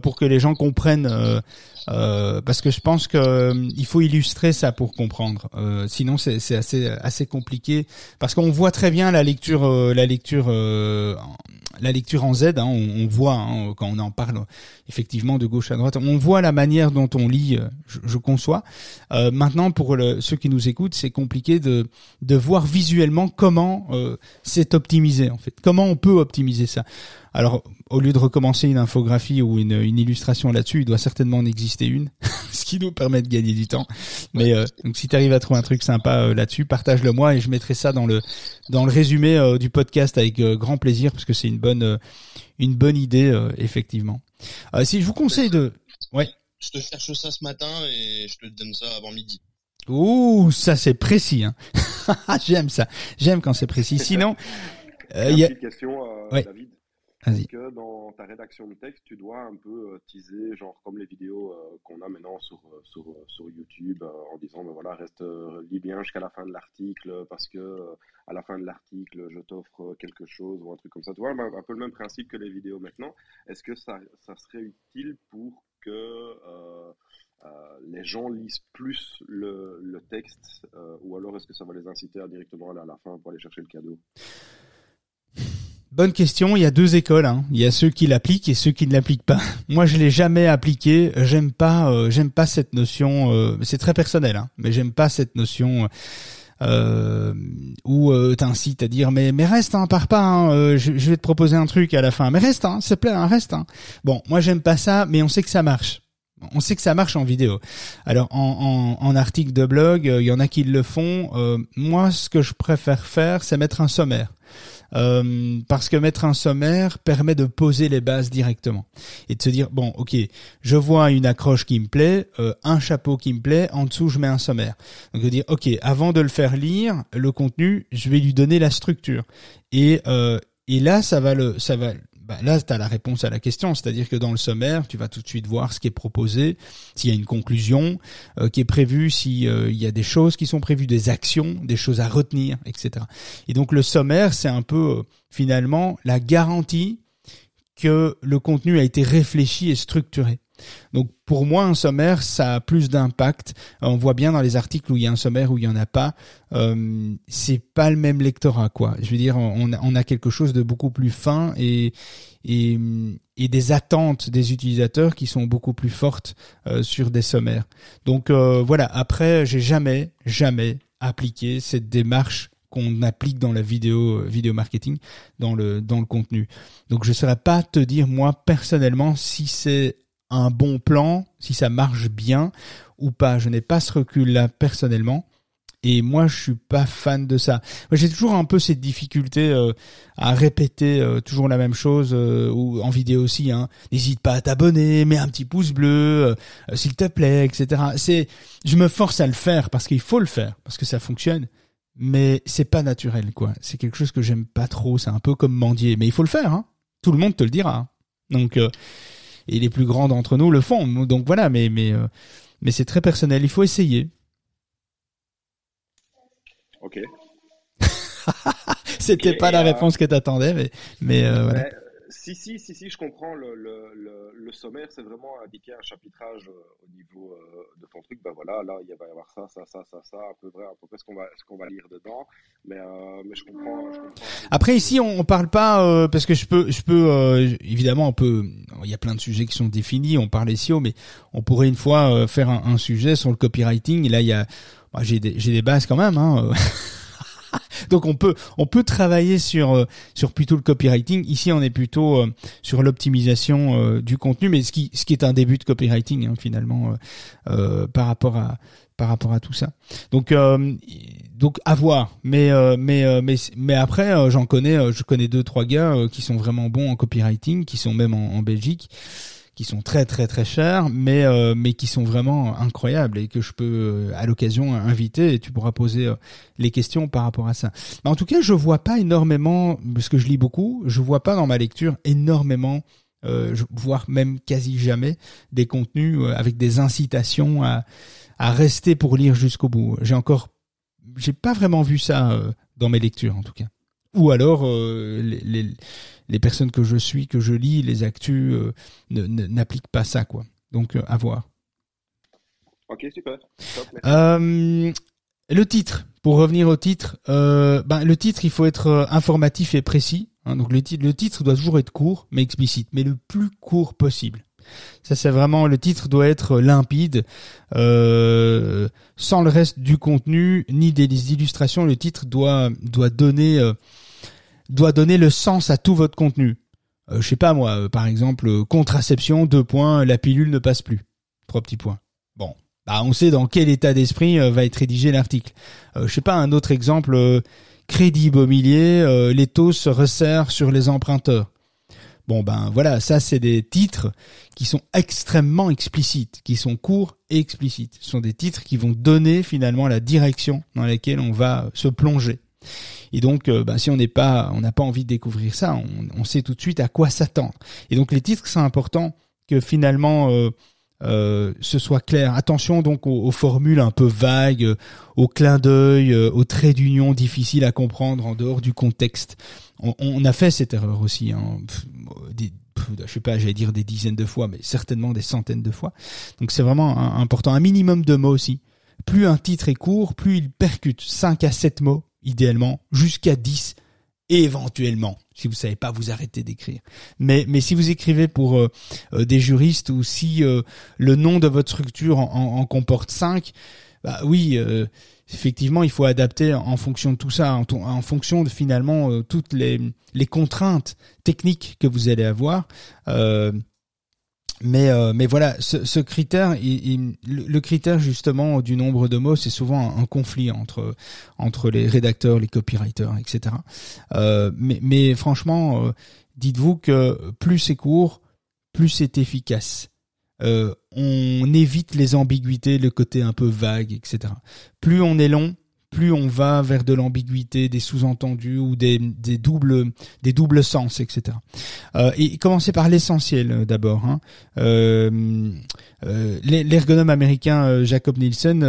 pour que les gens comprennent euh, parce que je pense que euh, il faut illustrer ça pour comprendre. Euh, sinon, c'est assez assez compliqué parce qu'on voit très bien la lecture la lecture la lecture en Z. Hein, on, voit hein, quand on en parle effectivement de gauche à droite, on voit la manière dont on lit. Je, je conçois. maintenant, pour le, ceux qui nous écoutent, c'est compliqué de de voir visuellement comment c'est optimisé en fait. Comment on peut optimiser ça. Alors, au lieu de recommencer une infographie ou une, illustration là-dessus, il doit certainement en exister une, ce qui nous permet de gagner du temps. Mais euh, donc, si tu arrives à trouver un truc sympa euh, là-dessus, partage-le moi et je mettrai ça dans le dans le résumé euh, du podcast avec grand plaisir parce que c'est une bonne une bonne idée effectivement. si je vous conseille de, ouais. Je te cherche ça ce matin et je te donne ça avant midi. Ouh, ça c'est précis. Hein. J'aime ça. J'aime quand c'est précis. Sinon, il y a une question, David. Est-ce que dans ta rédaction de texte, tu dois un peu euh, teaser, genre comme les vidéos euh, qu'on a maintenant sur, euh, YouTube, en disant, ben voilà, reste, lis bien jusqu'à la fin de l'article, parce que à la fin de l'article, je t'offre quelque chose ou un truc comme ça. Tu vois, un, peu le même principe que les vidéos maintenant. Est-ce que ça, ça serait utile pour que les gens lisent plus le, le texte, ou alors est-ce que ça va les inciter à directement aller à la fin pour aller chercher le cadeau? Bonne question. Il y a deux écoles. Hein. Il y a ceux qui l'appliquent et ceux qui ne l'appliquent pas. Moi, je l'ai jamais appliqué. J'aime pas. Euh, j'aime pas cette notion. Euh, c'est très personnel, hein, mais j'aime pas cette notion. Euh, où euh, t'incites à dire mais reste hein, pars pas hein, je, vais te proposer un truc à la fin mais reste hein, s'il te plaît hein, reste hein. bon moi j'aime pas ça mais on sait que ça marche On sait que ça marche en vidéo. Alors en, en, en article de blog, il y en a qui le font. moi, ce que je préfère faire, c'est mettre un sommaire. Euh, parce que mettre un sommaire permet de poser les bases directement et de se dire bon ok je vois une accroche qui me plaît euh, un chapeau qui me plaît en dessous je mets un sommaire. Donc de dire ok avant de le faire lire le contenu je vais lui donner la structure. Et euh, et là ça va le ça va bah, là, tu as la réponse à la question, c'est-à-dire que dans le sommaire, tu vas tout de suite voir ce qui est proposé, s'il y a une conclusion euh, qui est prévue, s'il euh, y a des choses qui sont prévues, des actions, des choses à retenir, etc. Et donc le sommaire, c'est un peu euh, finalement la garantie que le contenu a été réfléchi et structuré. Donc pour moi, un sommaire, ça a plus d'impact. On voit bien dans les articles où il y a un sommaire, où il y en a pas. Euh, c'est pas le même lectorat, quoi. Je veux dire, on a, quelque chose de beaucoup plus fin et, et, et des attentes des utilisateurs qui sont beaucoup plus fortes euh, sur des sommaires. Donc euh, voilà. Après, j'ai jamais, jamais appliqué cette démarche qu'on applique dans la vidéo vidéo marketing dans le dans le contenu. Donc je ne saurais pas te dire moi personnellement si c'est un bon plan, si ça marche bien ou pas. Je n'ai pas ce recul-là personnellement. Et moi, je suis pas fan de ça. J'ai toujours un peu cette difficulté euh, à répéter euh, toujours la même chose, euh, ou en vidéo aussi. Hein. N'hésite pas à t'abonner, mets un petit pouce bleu, s'il te plaît, etc. C'est, je me force à le faire parce qu'il faut le faire, parce que ça fonctionne. Mais c'est pas naturel, quoi. C'est quelque chose que j'aime pas trop. C'est un peu comme mendier, mais il faut le faire. Hein. Tout le monde te le dira. Hein. Donc et les plus grands d'entre nous le font. Donc voilà, mais mais euh, mais c'est très personnel. Il faut essayer. Ok. C'était pas la euh, réponse que t'attendais, mais mais euh, voilà. Si, si, si, si, je comprends. Le, le, le, sommaire, c'est vraiment indiquer un chapitrage euh, au niveau euh, de ton truc. Ben voilà, là, il va y avoir ça, ça, ça, ça, ça, à peu près, à peu près ce qu'on va, ce qu'on va lire dedans. Mais, euh, mais je comprends. Après, ici, on, on parle pas parce que je peux, je peux, évidemment, on peut. Il y a plein de sujets qui sont définis. On parle SEO, mais on pourrait une fois faire un, un, sujet sur le copywriting. Et là, il y a, j'ai des, des bases quand même. Hein, Donc on peut on peut travailler sur euh, sur plutôt le copywriting. Ici on est plutôt euh, sur l'optimisation euh, du contenu, mais ce qui ce qui est un début de copywriting hein, finalement par rapport à par rapport à tout ça. Donc donc à voir. Mais mais mais mais après j'en connais je connais deux trois gars qui sont vraiment bons en copywriting, qui sont même en, en Belgique qui sont très très très chers, mais euh, mais qui sont vraiment incroyables et que je peux euh, à l'occasion inviter et tu pourras poser euh, les questions par rapport à ça. Mais en tout cas, je vois pas énormément, parce que je lis beaucoup, je vois pas dans ma lecture énormément, voire même quasi jamais, des contenus avec des incitations à rester pour lire jusqu'au bout. J'ai encore, j'ai pas vraiment vu ça dans mes lectures en tout cas. Ou alors les les personnes que je suis, que je lis, les actus euh, n'appliquent pas ça, quoi. Donc euh, à voir. Ok, super. Euh, le titre, pour revenir au titre, ben, le titre, il faut être informatif et précis. Hein. donc le titre, le titre doit toujours être court, mais explicite, mais le plus court possible. Ça, c'est vraiment le titre doit être limpide, sans le reste du contenu ni des illustrations. Le titre doit doit donner doit donner le sens à tout votre contenu. Euh, je sais pas moi, euh, par exemple, euh, contraception, deux points, la pilule ne passe plus. Trois petits points. Bon, bah on sait dans quel état d'esprit va être rédigé l'article. je sais pas, un autre exemple, crédit immobilier, les taux se resserrent sur les emprunteurs. Bon ben voilà, ça c'est des titres qui sont extrêmement explicites, qui sont courts et explicites. Ce sont des titres qui vont donner finalement la direction dans laquelle on va se plonger. Et donc, euh, bah, si on n'est pas, on n'a pas envie de découvrir ça, on, sait tout de suite à quoi s'attendre. Et donc, les titres, c'est important que finalement euh, euh, ce soit clair. Attention donc aux, formules un peu vagues, aux clins d'œil, aux traits d'union difficiles à comprendre en dehors du contexte. On, a fait cette erreur aussi. Hein. Je sais pas, j'allais dire des dizaines de fois, mais certainement des centaines de fois. Donc c'est vraiment important. Un minimum de mots aussi. Plus un titre est court, plus il percute. 5 à 7 mots, idéalement, jusqu'à 10, et éventuellement, si vous savez pas, vous arrêtez d'écrire. Mais, mais si vous écrivez pour euh, euh, des juristes ou si euh, le nom de votre structure en, comporte 5, bah oui, effectivement, il faut adapter en fonction de tout ça, en, fonction de finalement toutes les, les contraintes techniques que vous allez avoir. Mais euh, mais voilà, ce, ce critère, il, le critère justement du nombre de mots, c'est souvent un, conflit entre entre les rédacteurs, les copywriters, etc. Euh, mais mais franchement, euh, dites-vous que plus c'est court, plus c'est efficace. Euh, on évite les ambiguïtés, le côté un peu vague, etc. Plus on est long, plus on va vers de l'ambiguïté, des sous-entendus ou des, des, doubles des doubles sens, etc. Euh, et commencer par l'essentiel euh, d'abord. Hein. Euh, euh, L'ergonome américain Jacob Nielsen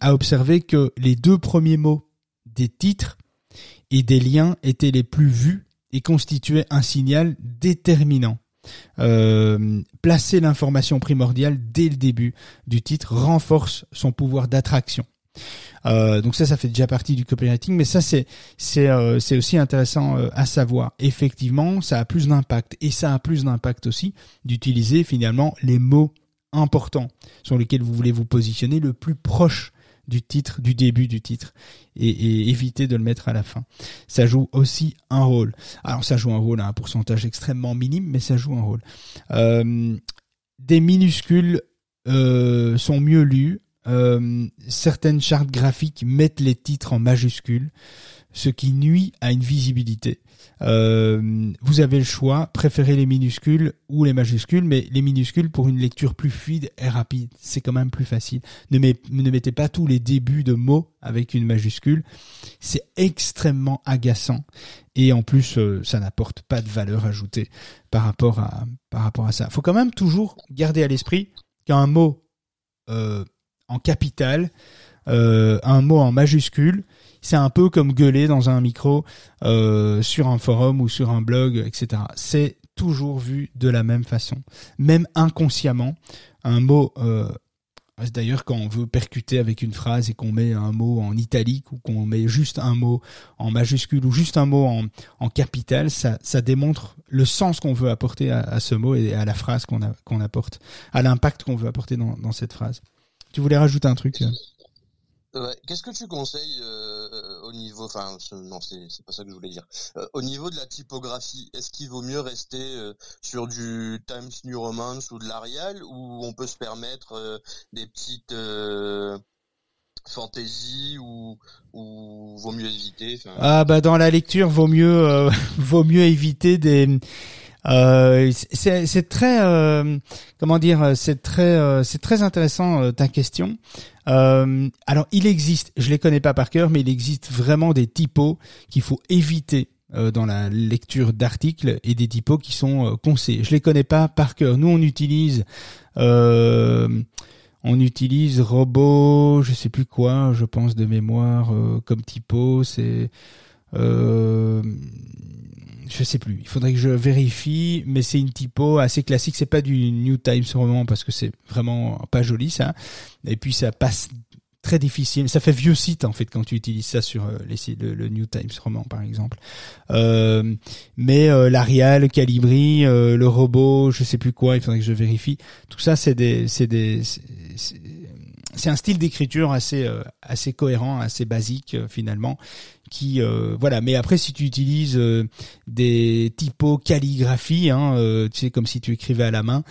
a observé que les deux premiers mots des titres et des liens étaient les plus vus et constituaient un signal déterminant. Placer l'information primordiale dès le début du titre renforce son pouvoir d'attraction. Euh, donc ça, ça fait déjà partie du copywriting, mais ça c'est c'est euh, c'est aussi intéressant euh, à savoir. Effectivement, ça a plus d'impact et ça a plus d'impact aussi d'utiliser finalement les mots importants sur lesquels vous voulez vous positionner le plus proche du titre, du début du titre, et, et, éviter de le mettre à la fin. Ça joue aussi un rôle. Alors ça joue un rôle à un pourcentage extrêmement minime, mais ça joue un rôle. Des minuscules sont mieux lus euh, certaines chartes graphiques mettent les titres en majuscules, ce qui nuit à une visibilité. Euh, vous avez le choix, préférez les minuscules ou les majuscules, mais les minuscules pour une lecture plus fluide et rapide, c'est quand même plus facile. Ne, ne mettez pas tous les débuts de mots avec une majuscule, c'est extrêmement agaçant et en plus euh, ça n'apporte pas de valeur ajoutée par rapport à par rapport à ça. Faut quand même toujours garder à l'esprit qu'un mot euh, en capital, euh, un mot en majuscule. C'est un peu comme gueuler dans un micro euh, sur un forum ou sur un blog, etc. C'est toujours vu de la même façon. Même inconsciemment, un mot euh, D'ailleurs, quand on veut percuter avec une phrase et qu'on met un mot en italique ou qu'on met juste un mot en majuscule ou juste un mot en, en capital, ça, ça démontre le sens qu'on veut apporter à, ce mot et à la phrase qu'on apporte, à l'impact qu'on veut apporter dans cette phrase. Tu voulais rajouter un truc Ouais. Qu'est-ce que tu conseilles euh, au niveau, enfin non c'est pas ça que je voulais dire. Euh, au niveau de la typographie, est-ce qu'il vaut mieux rester euh, sur du Times New Roman ou de l'Arial ou on peut se permettre des petites fantasy ou, ou vaut mieux éviter Ah bah dans la lecture vaut mieux vaut mieux éviter des euh, c'est très, euh, comment dire, c'est très, euh, c'est très intéressant ta question. alors, il existe, je les connais pas par cœur, mais il existe vraiment des typos qu'il faut éviter dans la lecture d'articles et des typos qui sont conseillés. Je les connais pas par cœur. Nous, on utilise, on utilise robot, je sais plus quoi, je pense de mémoire comme typo. C'est je sais plus. Il faudrait que je vérifie, mais c'est une typo assez classique. C'est pas du New Times Roman parce que c'est vraiment pas joli ça. Et puis ça passe très difficile. Ça fait vieux site en fait quand tu utilises ça sur euh, les sites, le, New Times Roman par exemple. Euh, mais euh, l'Arial, le Calibri, euh, le robot, je sais plus quoi. Il faudrait que je vérifie. Tout ça, c'est des, c'est des, un style d'écriture assez assez cohérent, assez basique finalement qui euh, voilà. Mais après si tu utilises euh, des typos calligraphie hein, euh, tu sais comme si tu écrivais à la main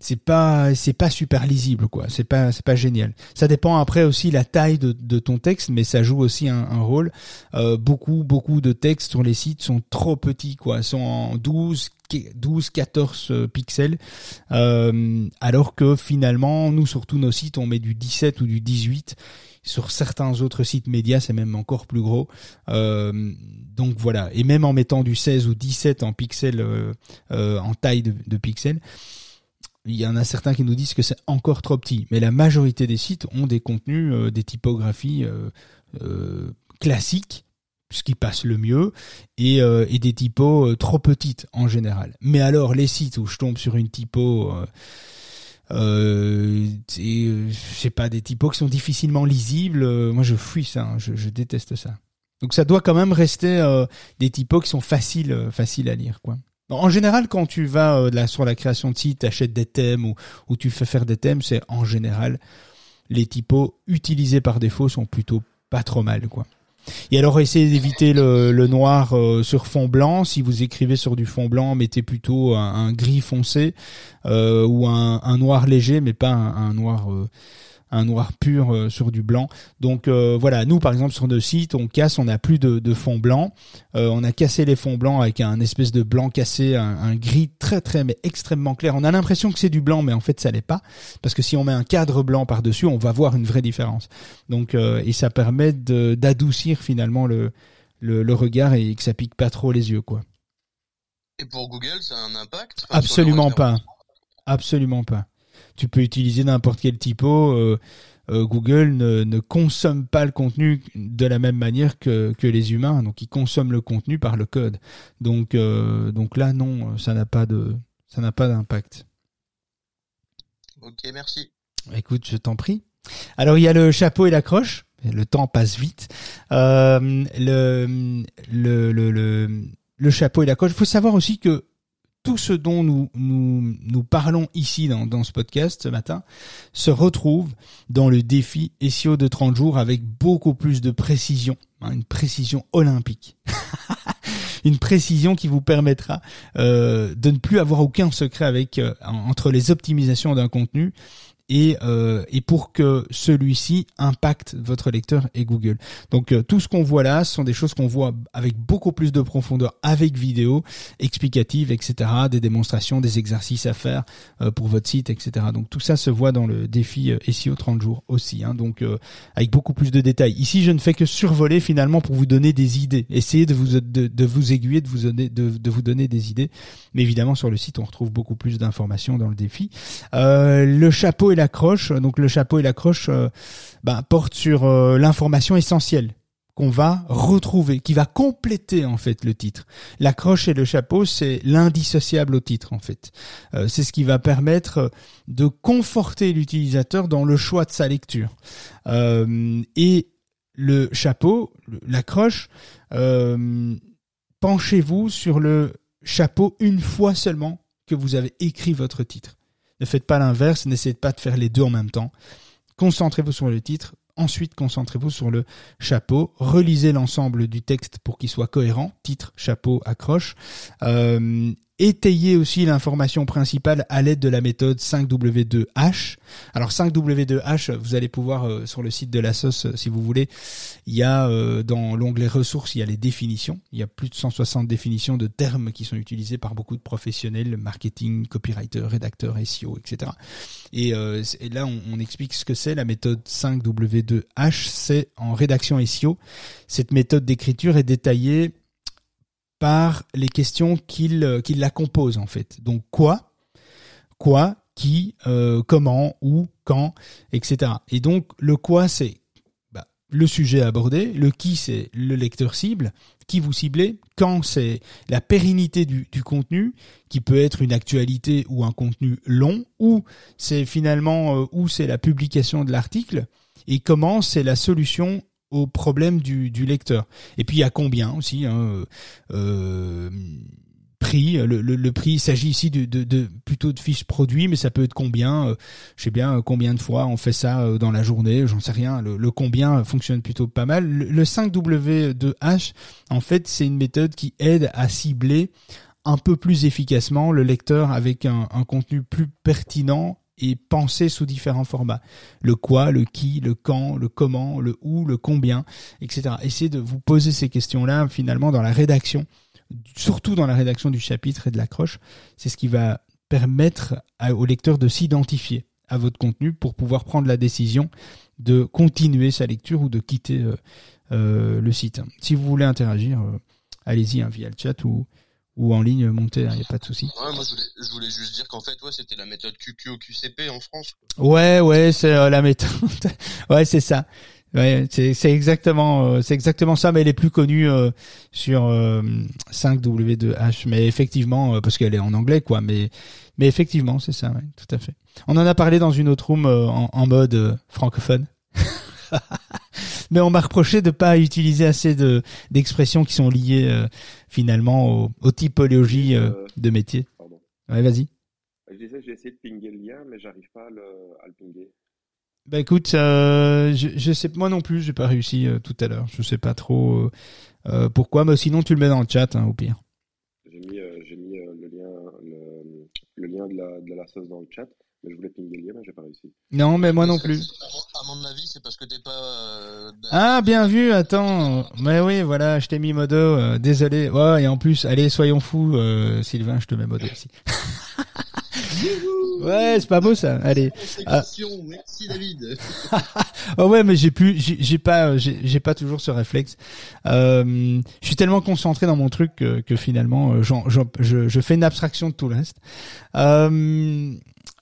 c'est pas c'est pas super lisible quoi. C'est pas c'est pas génial. Ça dépend après aussi la taille de, de ton texte mais ça joue aussi un, rôle. Beaucoup beaucoup de textes sur les sites sont trop petits quoi. Sont en 12 12 14 pixels. Alors que finalement nous sur tous nos sites on met du 17 ou du 18 sur certains autres sites médias, c'est même encore plus gros. Euh, donc voilà. Et même en mettant du 16 ou 17 en pixels, euh, euh, en taille de, pixels, il y en a certains qui nous disent que c'est encore trop petit. Mais la majorité des sites ont des contenus, des typographies classiques ce qui passe le mieux, et, des typos trop petites en général. Mais alors les sites où je tombe sur une typo euh, euh, c'est pas des typos qui sont difficilement lisibles. Euh, moi, je fuis ça. Hein. je, déteste ça. Donc, ça doit quand même rester euh, des typos qui sont faciles, euh, faciles à lire, quoi. En général, quand tu vas là, sur la création de site, achètes des thèmes ou, tu fais faire des thèmes, c'est en général les typos utilisés par défaut sont plutôt pas trop mal, quoi. Et alors essayez d'éviter le, noir sur fond blanc. Si vous écrivez sur du fond blanc, mettez plutôt un, gris foncé ou un, noir léger, mais pas un noir un noir pur euh, sur du blanc. Donc euh, voilà, nous par exemple sur nos sites, on casse, on n'a plus de, fond blanc. Euh, on a cassé les fonds blancs avec un espèce de blanc cassé, un, gris très très mais extrêmement clair. On a l'impression que c'est du blanc, mais en fait ça l'est pas, parce que si on met un cadre blanc par dessus, on va voir une vraie différence. Donc et ça permet d'adoucir finalement le, le, regard et que ça pique pas trop les yeux quoi. Et pour Google, ça a un impact? Absolument pas. Absolument pas tu peux utiliser n'importe quel typo. Euh, euh, Google ne, consomme pas le contenu de la même manière que, les humains, donc ils consomment le contenu par le code. Donc, euh, donc là, non, ça n'a pas de, ça n'a pas d'impact. Ok, merci. Écoute, je t'en prie. Alors il y a le chapeau et la croche. Le temps passe vite. le, le, le, le, chapeau et la croche. Il faut savoir aussi que tout ce dont nous, parlons ici dans, dans ce podcast ce matin se retrouve dans le défi SEO de 30 jours avec beaucoup plus de précision, hein, une précision olympique. une précision qui vous permettra euh, de ne plus avoir aucun secret avec euh, entre les optimisations d'un contenu et, euh, et pour que celui-ci impacte votre lecteur et Google. Donc euh, tout ce qu'on voit là, ce sont des choses qu'on voit avec beaucoup plus de profondeur avec vidéo explicative, etc., des démonstrations, des exercices à faire euh, pour votre site, etc. Donc tout ça se voit dans le défi SEO 30 jours aussi, hein, donc avec beaucoup plus de détails. Ici, je ne fais que survoler finalement pour vous donner des idées, essayer de vous de, de vous aiguiller, de vous donner de, de, vous donner des idées. Mais évidemment, sur le site, on retrouve beaucoup plus d'informations dans le défi. le chapeau et la croche, donc le chapeau et la croche, euh, bah, portent sur euh, l'information essentielle qu'on va retrouver, qui va compléter en fait le titre. La croche et le chapeau, c'est l'indissociable au titre en fait. Euh, c'est ce qui va permettre de conforter l'utilisateur dans le choix de sa lecture. et le chapeau, la croche, penchez-vous sur le chapeau une fois seulement que vous avez écrit votre titre. Ne faites pas l'inverse, n'essayez pas de faire les deux en même temps. Concentrez-vous sur le titre, ensuite concentrez-vous sur le chapeau, relisez l'ensemble du texte pour qu'il soit cohérent, titre, chapeau, accroche, euh, étayer aussi l'information principale à l'aide de la méthode 5W2H. Alors 5W2H, vous allez pouvoir euh, sur le site de la sauce, euh, si vous voulez, il y a euh, dans l'onglet ressources, il y a les définitions. Il y a plus de 160 définitions de termes qui sont utilisés par beaucoup de professionnels, marketing, copywriter, rédacteur, SEO, etc. Et, là, on, on, explique ce que c'est la méthode 5W2H. C'est en rédaction SEO. Cette méthode d'écriture est détaillée par les questions qu'il euh, la composent en fait. Donc quoi, quoi, qui, euh, comment, où, quand, etc. Et donc le quoi c'est bah, le sujet abordé, le qui c'est le lecteur cible, qui vous ciblez, quand c'est la pérennité du, du, contenu, qui peut être une actualité ou un contenu long, ou c'est finalement euh, où c'est la publication de l'article, et comment c'est la solution au problème du, lecteur. Et puis a combien aussi hein, euh, prix. Le, le, prix, il s'agit ici de, de, de, plutôt de fiches produits, mais ça peut être combien. Euh, je sais bien combien de fois on fait ça euh, dans la journée. J'en sais rien. Le, le, combien fonctionne plutôt pas mal. Le, 5W2H, en fait, c'est une méthode qui aide à cibler un peu plus efficacement le lecteur avec un contenu plus pertinent et penser sous différents formats. Le quoi, le qui, le quand, le comment, le où, le combien, etc. Essayez de vous poser ces questions-là finalement dans la rédaction, surtout dans la rédaction du chapitre et de l'accroche. C'est ce qui va permettre au lecteur de s'identifier à votre contenu pour pouvoir prendre la décision de continuer sa lecture ou de quitter euh, euh, le site. Si vous voulez interagir, euh, allez-y hein, via le chat ou, ou en ligne montée, il hein, n'y a pas de souci. Ouais, moi je voulais, je voulais juste dire qu'en fait, ouais, c'était la méthode QQ au QCP en France. Ouais, ouais, c'est euh, la méthode. ouais, c'est ça. Ouais, c'est c'est exactement euh, c'est exactement ça, mais elle est plus connue euh, sur 5W2H. Mais effectivement, parce qu'elle est en anglais, quoi. Mais mais effectivement, c'est ça, ouais, tout à fait. On en a parlé dans une autre room en, en mode francophone. mais on m'a reproché de pas utiliser assez de d'expressions qui sont liées euh, finalement aux, typologies euh, euh, de métiers. Pardon. Ouais, vas-y. Je disais, j'ai essayé de pinguer le lien, mais j'arrive pas à le, à le pinguer. Bah écoute, euh, je, je sais moi non plus, j'ai pas réussi euh, tout à l'heure. Je sais pas trop euh, pourquoi, mais sinon tu le mets dans le chat hein, au pire. J'ai mis, j'ai mis le lien, le, le, lien de la, de la sauce dans le chat, mais je voulais pinguer le lien, mais j'ai pas réussi. Non, mais moi non plus. À mon avis, c'est parce que t'es pas. Ah bien vu, attends. Mais oui, voilà, je t'ai mis modo. désolé. Ouais, et en plus, allez, soyons fous, Sylvain, je te mets modo aussi. ouais, c'est pas beau ça. Allez. Ah. Merci David. oh ouais, mais j'ai plus, j'ai pas, j'ai pas toujours ce réflexe. Euh, je suis tellement concentré dans mon truc que, que finalement, euh, je, je, fais une abstraction de tout le reste. Euh,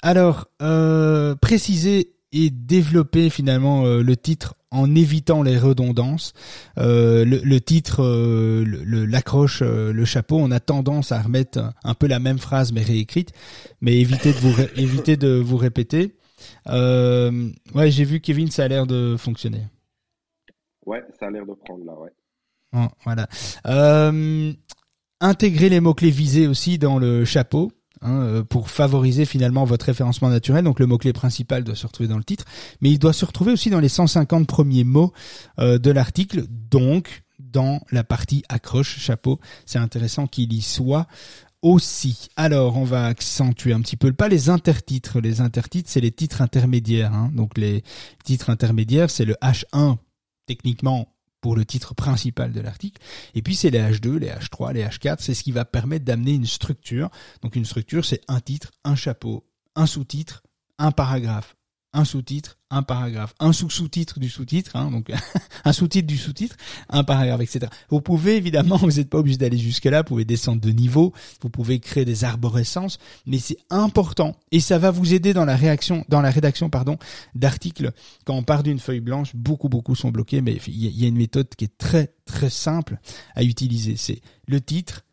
alors, euh, préciser et développer finalement euh, le titre en évitant les redondances. Euh, le, titre, euh, l'accroche, le, chapeau, on a tendance à remettre un peu la même phrase mais réécrite, mais évitez de vous évitez de vous répéter. ouais, j'ai vu Kevin, ça a l'air de fonctionner. Ouais, ça a l'air de prendre là, ouais. voilà. intégrer les mots clés visés aussi dans le chapeau. Hein, euh, pour favoriser finalement votre référencement naturel. Donc le mot-clé principal doit se retrouver dans le titre, mais il doit se retrouver aussi dans les 150 premiers mots euh, de l'article, donc dans la partie accroche, chapeau. C'est intéressant qu'il y soit aussi. Alors, on va accentuer un petit peu le pas les intertitres. Les intertitres, c'est les titres intermédiaires. Hein. Donc les titres intermédiaires, c'est le H1 techniquement pour le titre principal de l'article. Et puis c'est les H2, les H3, les H4, c'est ce qui va permettre d'amener une structure. Donc une structure, c'est un titre, un chapeau, un sous-titre, un paragraphe, un sous-titre, un paragraphe, un sous-sous-titre du sous-titre, hein, donc un sous-titre du sous-titre, un paragraphe, etc. Vous pouvez évidemment, vous n'êtes pas obligé d'aller jusque là, vous pouvez descendre de niveau, vous pouvez créer des arborescences, mais c'est important et ça va vous aider dans la réaction, dans la rédaction, pardon, d'articles. Quand on part d'une feuille blanche, beaucoup beaucoup sont bloqués, mais il y a une méthode qui est très très simple à utiliser. C'est le titre,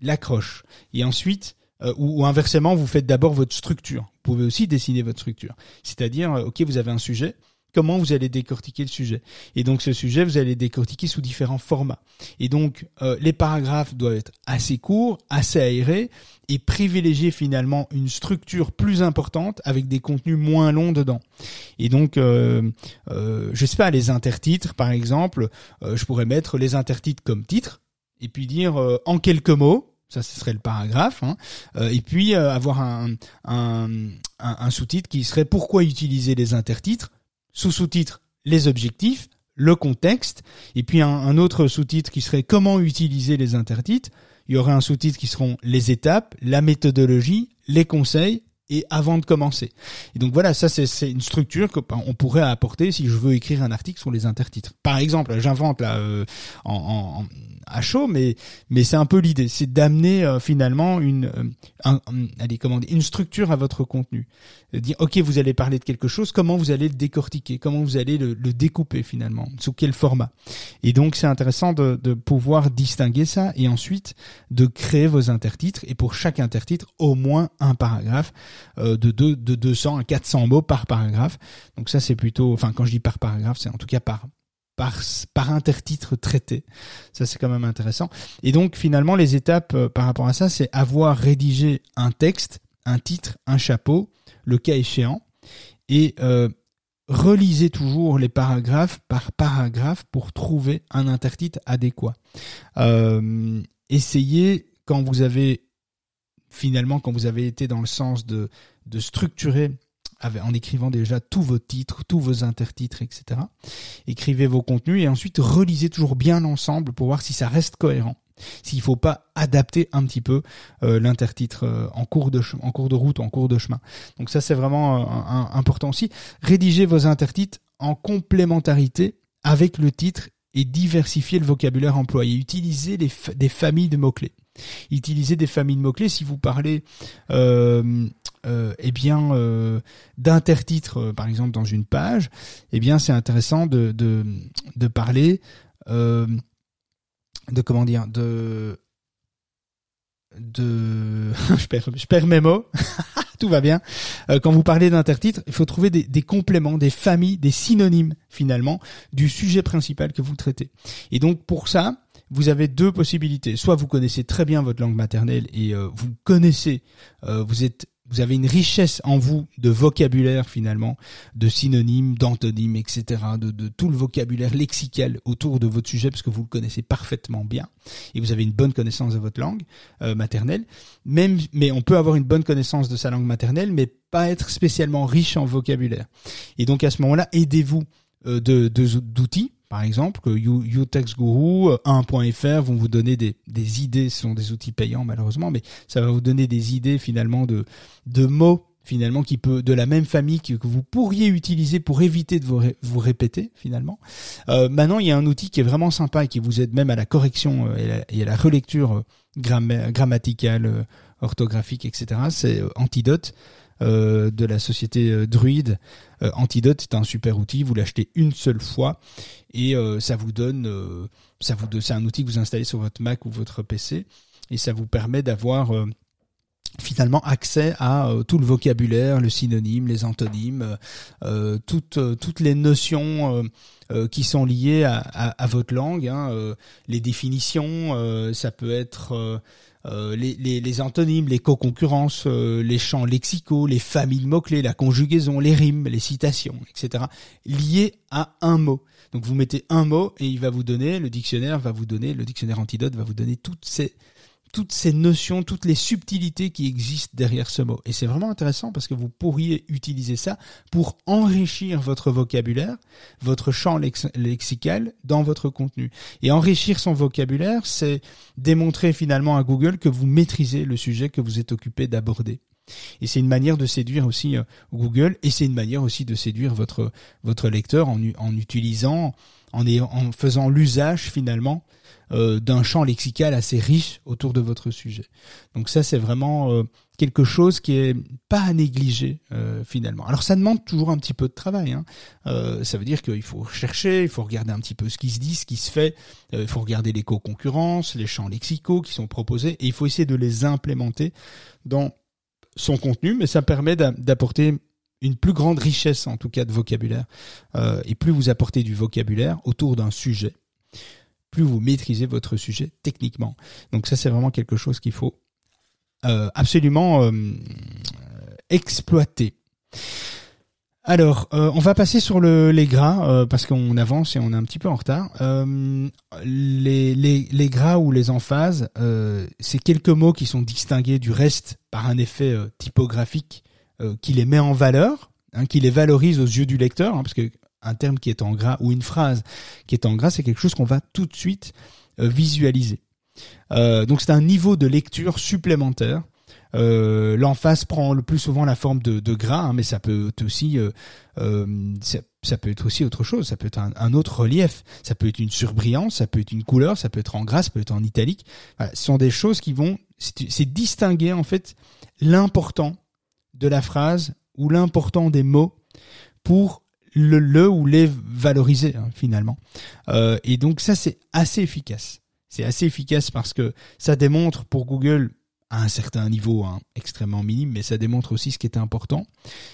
l'accroche, et ensuite euh, ou, inversement, vous faites d'abord votre structure. Vous pouvez aussi dessiner votre structure. C'est-à-dire, euh, ok, vous avez un sujet, comment vous allez décortiquer le sujet? Et donc ce sujet, vous allez décortiquer sous différents formats. Et donc euh, les paragraphes doivent être assez courts, assez aérés et privilégier finalement une structure plus importante avec des contenus moins longs dedans. Et donc, euh, euh, je sais pas, les intertitres par exemple, je pourrais mettre les intertitres comme titre et puis dire en quelques mots ça ce serait le paragraphe, hein. euh, et puis euh, avoir un, un, un, sous-titre qui serait pourquoi utiliser les intertitres, sous-sous-titre les objectifs, le contexte, et puis un, autre sous-titre qui serait comment utiliser les intertitres, il y aurait un sous-titre qui seront les étapes, la méthodologie, les conseils et avant de commencer. Et donc voilà, ça c'est une structure que ben, on pourrait apporter si je veux écrire un article sur les intertitres. Par exemple, j'invente là euh, en, en, à chaud, mais mais c'est un peu l'idée, c'est d'amener euh, finalement une euh, un, allez comment dire, une structure à votre contenu. Dire ok, vous allez parler de quelque chose, comment vous allez le décortiquer, comment vous allez le, le découper finalement, sous quel format? Et donc c'est intéressant de, de pouvoir distinguer ça et ensuite de créer vos intertitres et pour chaque intertitre au moins un paragraphe euh, de de 200 à 400 mots par paragraphe. Donc ça c'est plutôt, enfin quand je dis par paragraphe, c'est en tout cas par par, par intertitre traité. Ça, c'est quand même intéressant. Et donc, finalement, les étapes euh, par rapport à ça, c'est avoir rédigé un texte, un titre, un chapeau, le cas échéant, et euh, relisez toujours les paragraphes par paragraphe pour trouver un intertitre adéquat. Essayez, quand vous avez, finalement, quand vous avez été dans le sens de, de structurer en écrivant déjà tous vos titres, tous vos intertitres, etc. Écrivez vos contenus et ensuite relisez toujours bien l'ensemble pour voir si ça reste cohérent. S'il ne faut pas adapter un petit peu euh, l'intertitre euh, en cours de en cours de route, en cours de chemin. Donc ça c'est vraiment euh, important aussi. Rédigez vos intertitres en complémentarité avec le titre et diversifier le vocabulaire employé. Utilisez des familles de mots-clés. Utilisez des familles de mots-clés si vous parlez euh, euh, eh bien euh, d'intertitres par exemple dans une page, eh bien c'est intéressant de, de, parler de comment dire de de je perds mes mots. Tout va bien. Quand vous parlez d'intertitres il faut trouver des, compléments des familles des synonymes finalement du sujet principal que vous traitez. Et donc pour ça vous avez deux possibilités soit vous connaissez très bien votre langue maternelle et vous connaissez vous êtes vous avez une richesse en vous de vocabulaire finalement, de synonymes, d'antonymes, etc., de, de, tout le vocabulaire lexical autour de votre sujet parce que vous le connaissez parfaitement bien et vous avez une bonne connaissance de votre langue euh, maternelle. Même, mais on peut avoir une bonne connaissance de sa langue maternelle, mais pas être spécialement riche en vocabulaire. Et donc à ce moment-là, aidez-vous euh, de d'outils par exemple, que YouTextGuru 1.fr euh, vont vous donner des, idées, ce sont des outils payants malheureusement, mais ça va vous donner des idées finalement de, mots finalement qui peut de la même famille que, vous pourriez utiliser pour éviter de vous, vous répéter finalement. Euh, maintenant, il y a un outil qui est vraiment sympa et qui vous aide même à la correction euh, et, à la relecture grammaticale, orthographique, etc. C'est Antidote. Euh, de la société euh, Druid. Euh, Antidote est un super outil, vous l'achetez une seule fois et ça vous donne, c'est un outil que vous installez sur votre Mac ou votre PC et ça vous permet d'avoir finalement accès à tout le vocabulaire, le synonyme, les antonymes, toutes toutes les notions qui sont liées à, votre langue, hein, les définitions, ça peut être euh, les, les, antonymes, les co-concurrences, euh, les champs lexicaux, les familles mots-clés, la conjugaison, les rimes, les citations, etc. liés à un mot. Donc vous mettez un mot et il va vous donner, le dictionnaire va vous donner, le dictionnaire antidote va vous donner toutes ces toutes ces notions, toutes les subtilités qui existent derrière ce mot. Et c'est vraiment intéressant parce que vous pourriez utiliser ça pour enrichir votre vocabulaire, votre champ lexical dans votre contenu. Et enrichir son vocabulaire, c'est démontrer finalement à Google que vous maîtrisez le sujet que vous êtes occupé d'aborder. Et c'est une manière de séduire aussi euh, Google et c'est une manière aussi de séduire votre votre lecteur en, en utilisant en, faisant l'usage finalement euh, d'un champ lexical assez riche autour de votre sujet. Donc ça, c'est vraiment euh, quelque chose qui est pas à négliger euh, finalement. Alors ça demande toujours un petit peu de travail. Hein. ça veut dire qu'il faut chercher, il faut regarder un petit peu ce qui se dit, ce qui se fait. il faut regarder les co-concurrences, les champs lexicaux qui sont proposés, et il faut essayer de les implémenter dans son contenu. Mais ça permet d'apporter une plus grande richesse en tout cas de vocabulaire. et plus vous apportez du vocabulaire autour d'un sujet, plus vous maîtrisez votre sujet techniquement. Donc ça, c'est vraiment quelque chose qu'il faut euh, absolument euh, exploiter. Alors, euh, on va passer sur le, les gras parce qu'on avance et on est un petit peu en retard. Les, gras ou les emphases, c'est quelques mots qui sont distingués du reste par un effet typographique qui les met en valeur, hein, qui les valorise aux yeux du lecteur, hein, parce que un terme qui est en gras ou une phrase qui est en gras, c'est quelque chose qu'on va tout de suite euh, visualiser. Euh, donc c'est un niveau de lecture supplémentaire. Euh, L'emphase prend le plus souvent la forme de, de gras, hein, mais ça peut être aussi euh, euh, ça, peut être aussi autre chose. Ça peut être un, autre relief. Ça peut être une surbrillance. Ça peut être une couleur. Ça peut être en gras. Ça peut être en italique. Ce sont des choses qui vont c'est distinguer en fait l'important de la phrase ou l'important des mots pour le, le ou les valoriser hein, finalement. Euh, et donc ça c'est assez efficace. C'est assez efficace parce que ça démontre pour Google à un certain niveau hein, extrêmement minime, mais ça démontre aussi ce qui est important.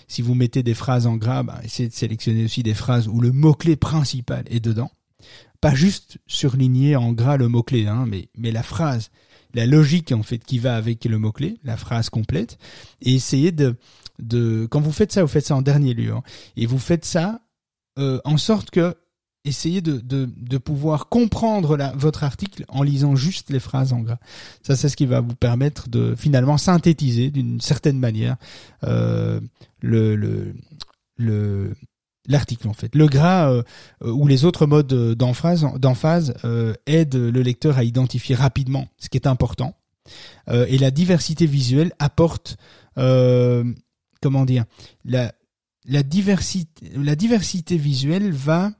Si vous mettez des phrases en gras, bah, essayez de sélectionner aussi des phrases où le mot-clé principal est dedans. Pas juste surligner en gras le mot-clé, hein, mais, mais la phrase, la logique en fait qui va avec le mot-clé, la phrase complète, et essayer de, de quand vous faites ça, vous faites ça en dernier lieu, hein, et vous faites ça euh, en sorte que essayez de, de, de pouvoir comprendre la, votre article en lisant juste les phrases en gras. Ça, c'est ce qui va vous permettre de finalement synthétiser d'une certaine manière euh, le, le, le l'article en fait. Le gras euh, ou les autres modes d'emphase d'emphase euh, aident le lecteur à identifier rapidement ce qui est important. Euh, et la diversité visuelle apporte comment dire la la diversité la diversité visuelle va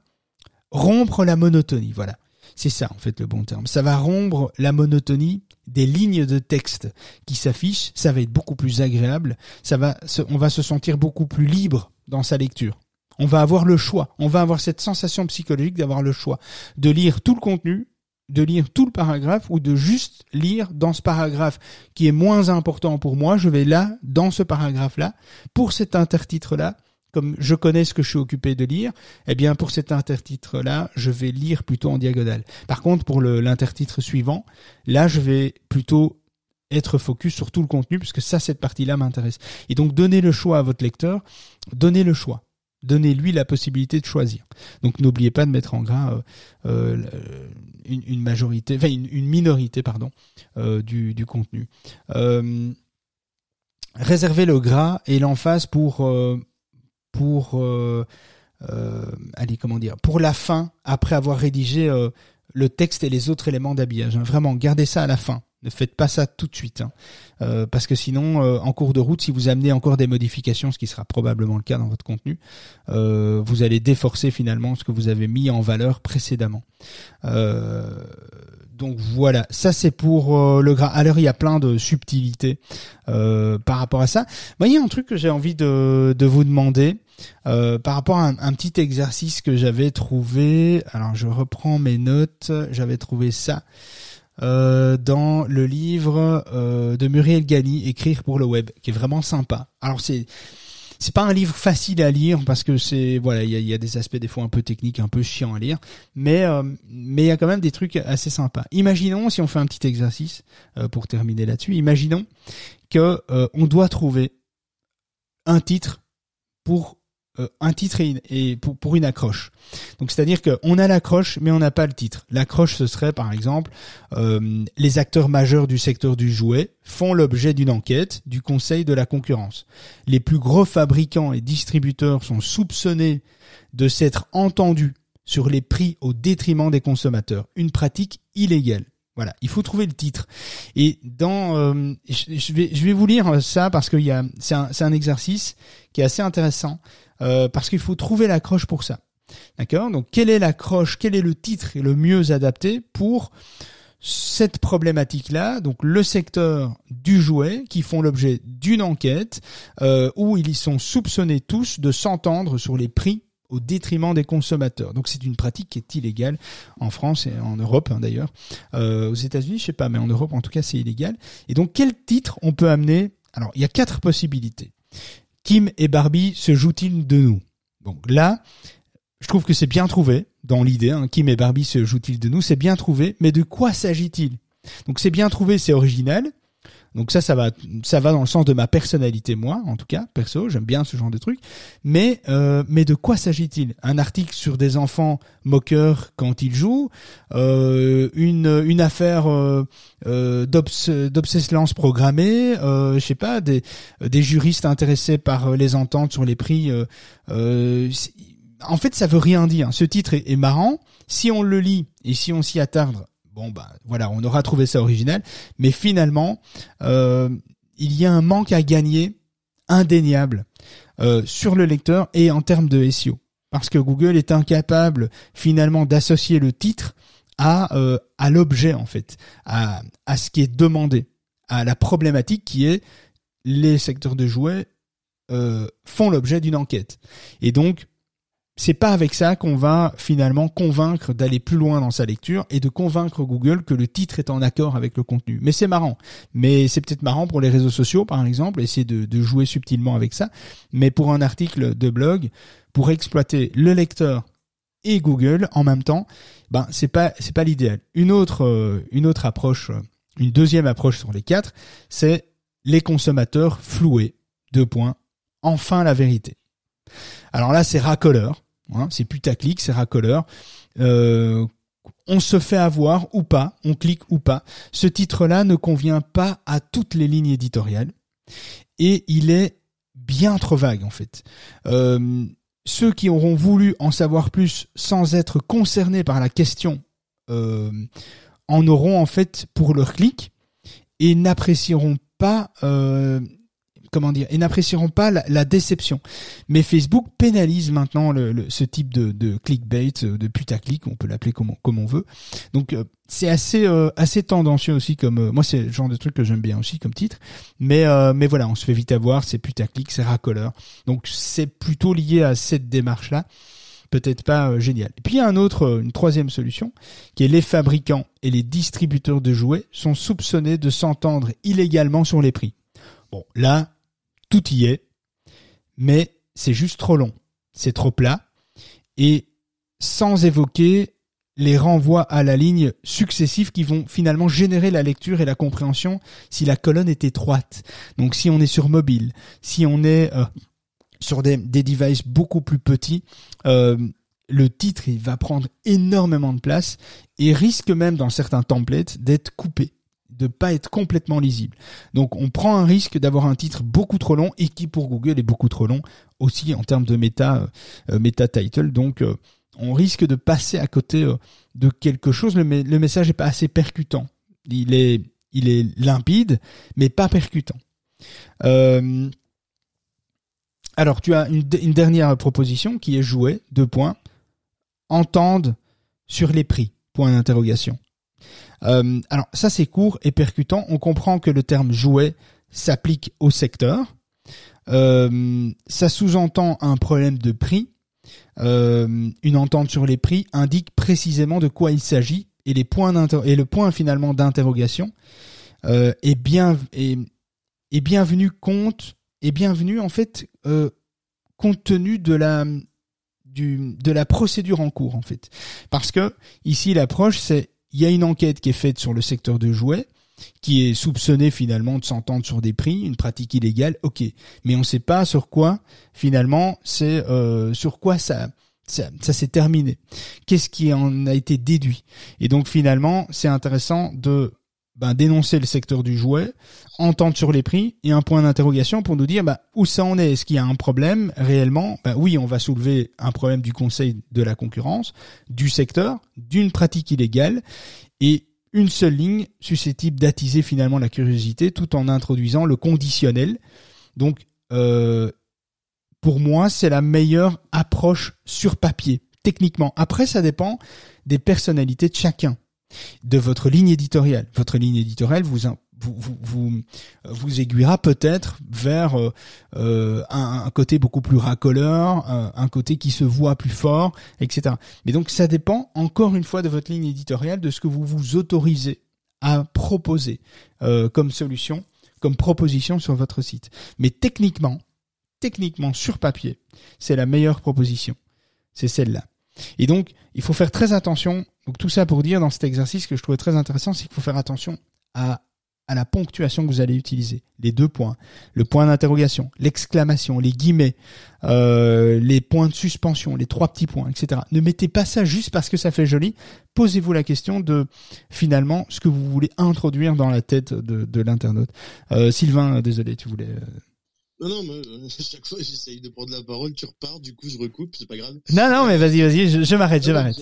rompre la monotonie. Voilà. C'est ça en fait le bon terme. Ça va rompre la monotonie des lignes de texte qui s'affichent, ça va être beaucoup plus agréable, ça va on va se sentir beaucoup plus libre dans sa lecture. On va avoir le choix, on va avoir cette sensation psychologique d'avoir le choix de lire tout le contenu de lire tout le paragraphe ou de juste lire dans ce paragraphe qui est moins important pour moi, je vais là, dans ce paragraphe-là, pour cet intertitre-là, comme je connais ce que je suis occupé de lire, eh bien pour cet intertitre-là, je vais lire plutôt en diagonale. Par contre, pour l'intertitre suivant, là, je vais plutôt être focus sur tout le contenu, puisque ça, cette partie-là m'intéresse. Et donc, donnez le choix à votre lecteur, donnez le choix. Donnez-lui la possibilité de choisir. Donc n'oubliez pas de mettre en gras euh, euh, une, majorité, une, minorité, pardon, euh, du, contenu. réservez le gras et l'emphase pour pour allez comment dire pour la fin après avoir rédigé le texte et les autres éléments d'habillage. Vraiment, gardez ça à la fin. Ne faites pas ça tout de suite, hein. euh, parce que sinon, euh, en cours de route, si vous amenez encore des modifications, ce qui sera probablement le cas dans votre contenu, euh, vous allez déforcer finalement ce que vous avez mis en valeur précédemment. donc voilà, ça c'est pour le gras. Alors il y a plein de subtilités par rapport à ça. a un truc que j'ai envie de, vous demander. par rapport à un, petit exercice que j'avais trouvé, alors je reprends mes notes, j'avais trouvé ça. Euh, dans le livre euh, de Muriel Gani, Écrire pour le web, qui est vraiment sympa. Alors c'est c'est pas un livre facile à lire parce que c'est voilà il y a, des aspects des fois un peu techniques, un peu chiants à lire, mais euh, mais il y a quand même des trucs assez sympas. Imaginons si on fait un petit exercice pour terminer là-dessus. Imaginons que on doit trouver un titre pour euh, un titre et, pour, pour, une accroche. Donc c'est-à-dire qu'on a l'accroche mais on n'a pas le titre. L'accroche ce serait par exemple euh, les acteurs majeurs du secteur du jouet font l'objet d'une enquête du Conseil de la concurrence. Les plus gros fabricants et distributeurs sont soupçonnés de s'être entendus sur les prix au détriment des consommateurs. Une pratique illégale. Voilà, il faut trouver le titre. Et dans, euh, je, vais, je vais vous lire ça parce a, c'est un, un exercice qui est assez intéressant. Euh, parce qu'il faut trouver l'accroche pour ça. D'accord? Donc quelle est l'accroche, quel est le titre le mieux adapté pour cette problématique-là, donc le secteur du jouet, qui font l'objet d'une enquête euh, où ils sont soupçonnés tous de s'entendre sur les prix au détriment des consommateurs. Donc c'est une pratique qui est illégale en France et en Europe hein, d'ailleurs. Euh, aux États-Unis, je sais pas, mais en Europe en tout cas c'est illégal. Et donc quel titre on peut amener? Alors il y a quatre possibilités. Kim et Barbie se jouent-ils de nous? Donc là, je trouve que c'est bien trouvé dans l'idée. Hein, Kim et Barbie se jouent-ils de nous? C'est bien trouvé, mais de quoi s'agit-il? Donc c'est bien trouvé, c'est original. Donc ça, ça va, ça va dans le sens de ma personnalité, moi, en tout cas, perso, j'aime bien ce genre de truc. Mais, euh, mais de quoi s'agit-il? Un article sur des enfants moqueurs quand ils jouent, euh, une, une affaire euh, euh programmée, euh, je sais pas, des, des juristes intéressés par les ententes sur les prix. Euh, en fait, ça veut rien dire. Ce titre est marrant. Si on le lit et si on s'y attarde bon bah voilà, on aura trouvé ça original, mais finalement, euh, il y a un manque à gagner indéniable euh, sur le lecteur et en termes de SEO, parce que Google est incapable finalement d'associer le titre à euh, à l'objet en fait, à à ce qui est demandé, à la problématique qui est les secteurs de jouets font l'objet d'une enquête. Et donc, c'est pas avec ça qu'on va finalement convaincre d'aller plus loin dans sa lecture et de convaincre Google que le titre est en accord avec le contenu. Mais c'est marrant. Mais c'est peut-être marrant pour les réseaux sociaux, par exemple, essayer de, jouer subtilement avec ça. Mais pour un article de blog, pour exploiter le lecteur et Google en même temps, ben c'est pas c'est pas l'idéal. Une autre euh, une autre approche, euh, une deuxième approche sur les quatre, c'est les consommateurs floués. Deux points. Enfin la vérité. Alors là, c'est racoleur. Hein, c'est putaclic, c'est racoleur. Euh, on se fait avoir ou pas, on clique ou pas. Ce titre-là ne convient pas à toutes les lignes éditoriales et il est bien trop vague en fait. Euh, ceux qui auront voulu en savoir plus sans être concernés par la question euh, en auront en fait pour leur clic et n'apprécieront pas comment dire, et n'apprécieront pas la, déception. Mais Facebook pénalise maintenant le, ce type de, de clickbait, euh, de putaclic, on peut l'appeler comme, comme on veut. Donc euh, c'est assez euh, assez tendancieux aussi comme moi c'est le genre de truc que j'aime bien aussi comme titre. Mais mais voilà, on se fait vite avoir, c'est putaclic, c'est racoleur. Donc c'est plutôt lié à cette démarche là peut-être pas génial. Et puis il y a un autre, une troisième solution, qui est les fabricants et les distributeurs de jouets sont soupçonnés de s'entendre illégalement sur les prix. Bon, là, tout y est, mais c'est juste trop long, c'est trop plat, et sans évoquer les renvoie à la ligne successive qui vont finalement générer la lecture et la compréhension si la colonne est étroite. Donc si on est sur mobile, si on est euh, sur des, des devices beaucoup plus petits, euh, le titre va prendre énormément de place et risque même dans certains templates d'être coupé de pas être complètement lisible. Donc on prend un risque d'avoir un titre beaucoup trop long et qui pour Google est beaucoup trop long aussi en termes de méta euh, title. Donc on risque de passer à côté euh, de quelque chose. Le, message n'est pas assez percutant. Il est, limpide, mais pas percutant. Euh, alors, tu as une, dernière proposition qui est jouer, deux points. Entendre sur les prix, point d'interrogation. Euh, alors, ça c'est court et percutant. On comprend que le terme jouet s'applique au secteur. ça sous-entend un problème de prix euh, une entente sur les prix indique précisément de quoi il s'agit et les points et le point finalement d'interrogation euh, est bien est, est bienvenu compte est bienvenu en fait euh, compte tenu de la du de la procédure en cours en fait parce que ici l'approche c'est il y a une enquête qui est faite sur le secteur de jouets qui est soupçonné finalement de s'entendre sur des prix, une pratique illégale, ok. Mais on ne sait pas sur quoi finalement c'est euh, sur quoi ça ça, s'est terminé. Qu'est-ce qui en a été déduit? Et donc finalement c'est intéressant de ben, dénoncer le secteur du jouet, entendre sur les prix et un point d'interrogation pour nous dire bah, où ça en est? Est-ce qu'il y a un problème réellement? Ben, Oui, on va soulever un problème du Conseil de la concurrence, du secteur, d'une pratique illégale. Et une seule ligne susceptible d'attiser finalement la curiosité tout en introduisant le conditionnel. Donc, euh, pour moi, c'est la meilleure approche sur papier, techniquement. Après, ça dépend des personnalités de chacun, de votre ligne éditoriale. Votre ligne éditoriale vous, vous, vous, vous, vous aiguillera peut-être vers euh, euh, un, côté beaucoup plus racoleur, un, côté qui se voit plus fort, etc. Mais donc ça dépend encore une fois de votre ligne éditoriale, de ce que vous vous autorisez à proposer euh, comme solution, comme proposition sur votre site. Mais techniquement, techniquement sur papier, c'est la meilleure proposition. C'est celle-là. Et donc, il faut faire très attention. Donc tout ça pour dire dans cet exercice que je trouvais très intéressant, c'est qu'il faut faire attention à à la ponctuation que vous allez utiliser. Les deux points, le point d'interrogation, l'exclamation, les guillemets, euh, les points de suspension, les trois petits points, etc. Ne mettez pas ça juste parce que ça fait joli. Posez-vous la question de finalement ce que vous voulez introduire dans la tête de, de l'internaute. Euh, Sylvain, désolé, tu voulais. Euh, non, non, mais chaque fois j'essaye de prendre la parole, tu repars, du coup je recoupe, c'est pas grave. Non, non, mais vas-y, vas-y, je m'arrête, je m'arrête.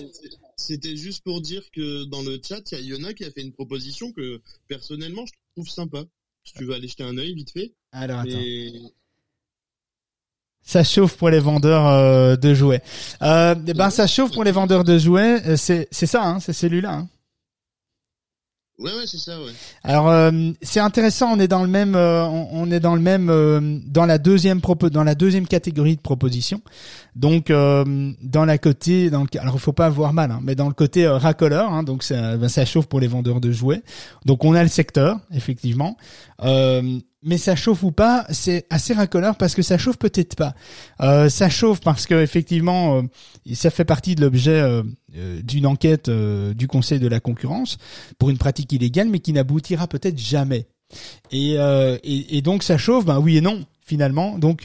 C'était juste pour dire que dans le chat, il y a Yona qui a fait une proposition que personnellement je trouve sympa. Si tu veux aller jeter un œil vite fait. Alors attends. Ça chauffe pour les vendeurs euh, de jouets. Euh, eh ben ça chauffe pour les vendeurs de jouets. Euh, c'est c'est ça, hein, c'est celui-là. Hein. Ouais, ouais, c'est ça, ouais. Alors, euh, c'est intéressant. On est dans le même, euh, on, est dans le même, euh, dans la deuxième propos, dans la deuxième catégorie de proposition. Donc, dans la côté, dans le, alors faut pas avoir mal, hein, mais dans le côté racoleur, hein, donc ça, ben, ça chauffe pour les vendeurs de jouets. Donc, on a le secteur, effectivement mais ça chauffe ou pas, c'est assez racoleur parce que ça chauffe peut-être pas. Euh, ça chauffe parce que effectivement, euh, ça fait partie de l'objet euh, d'une enquête du Conseil de la concurrence pour une pratique illégale, mais qui n'aboutira peut-être jamais. Et, et, et, donc ça chauffe, ben oui et non finalement. Donc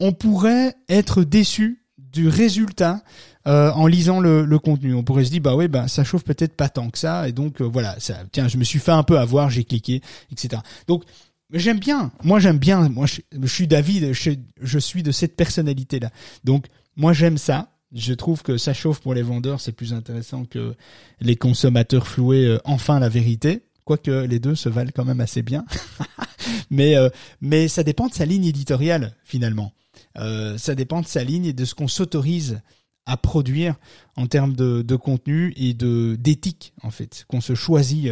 on pourrait être déçu du résultat en lisant le, le, contenu. On pourrait se dire bah oui, bah ça chauffe peut-être pas tant que ça, et donc voilà, ça, tiens, je me suis fait un peu avoir, j'ai cliqué, etc. Donc j'aime bien. Moi, j'aime bien. Moi, je, suis David. Je, je, suis de cette personnalité-là. Donc, moi, j'aime ça. Je trouve que ça chauffe pour les vendeurs. C'est plus intéressant que les consommateurs floués euh, enfin la vérité. Quoique les deux se valent quand même assez bien. mais, euh, mais ça dépend de sa ligne éditoriale, finalement. Euh, ça dépend de sa ligne et de ce qu'on s'autorise à produire en termes de, de contenu et de d'éthique, en fait. Qu'on se choisit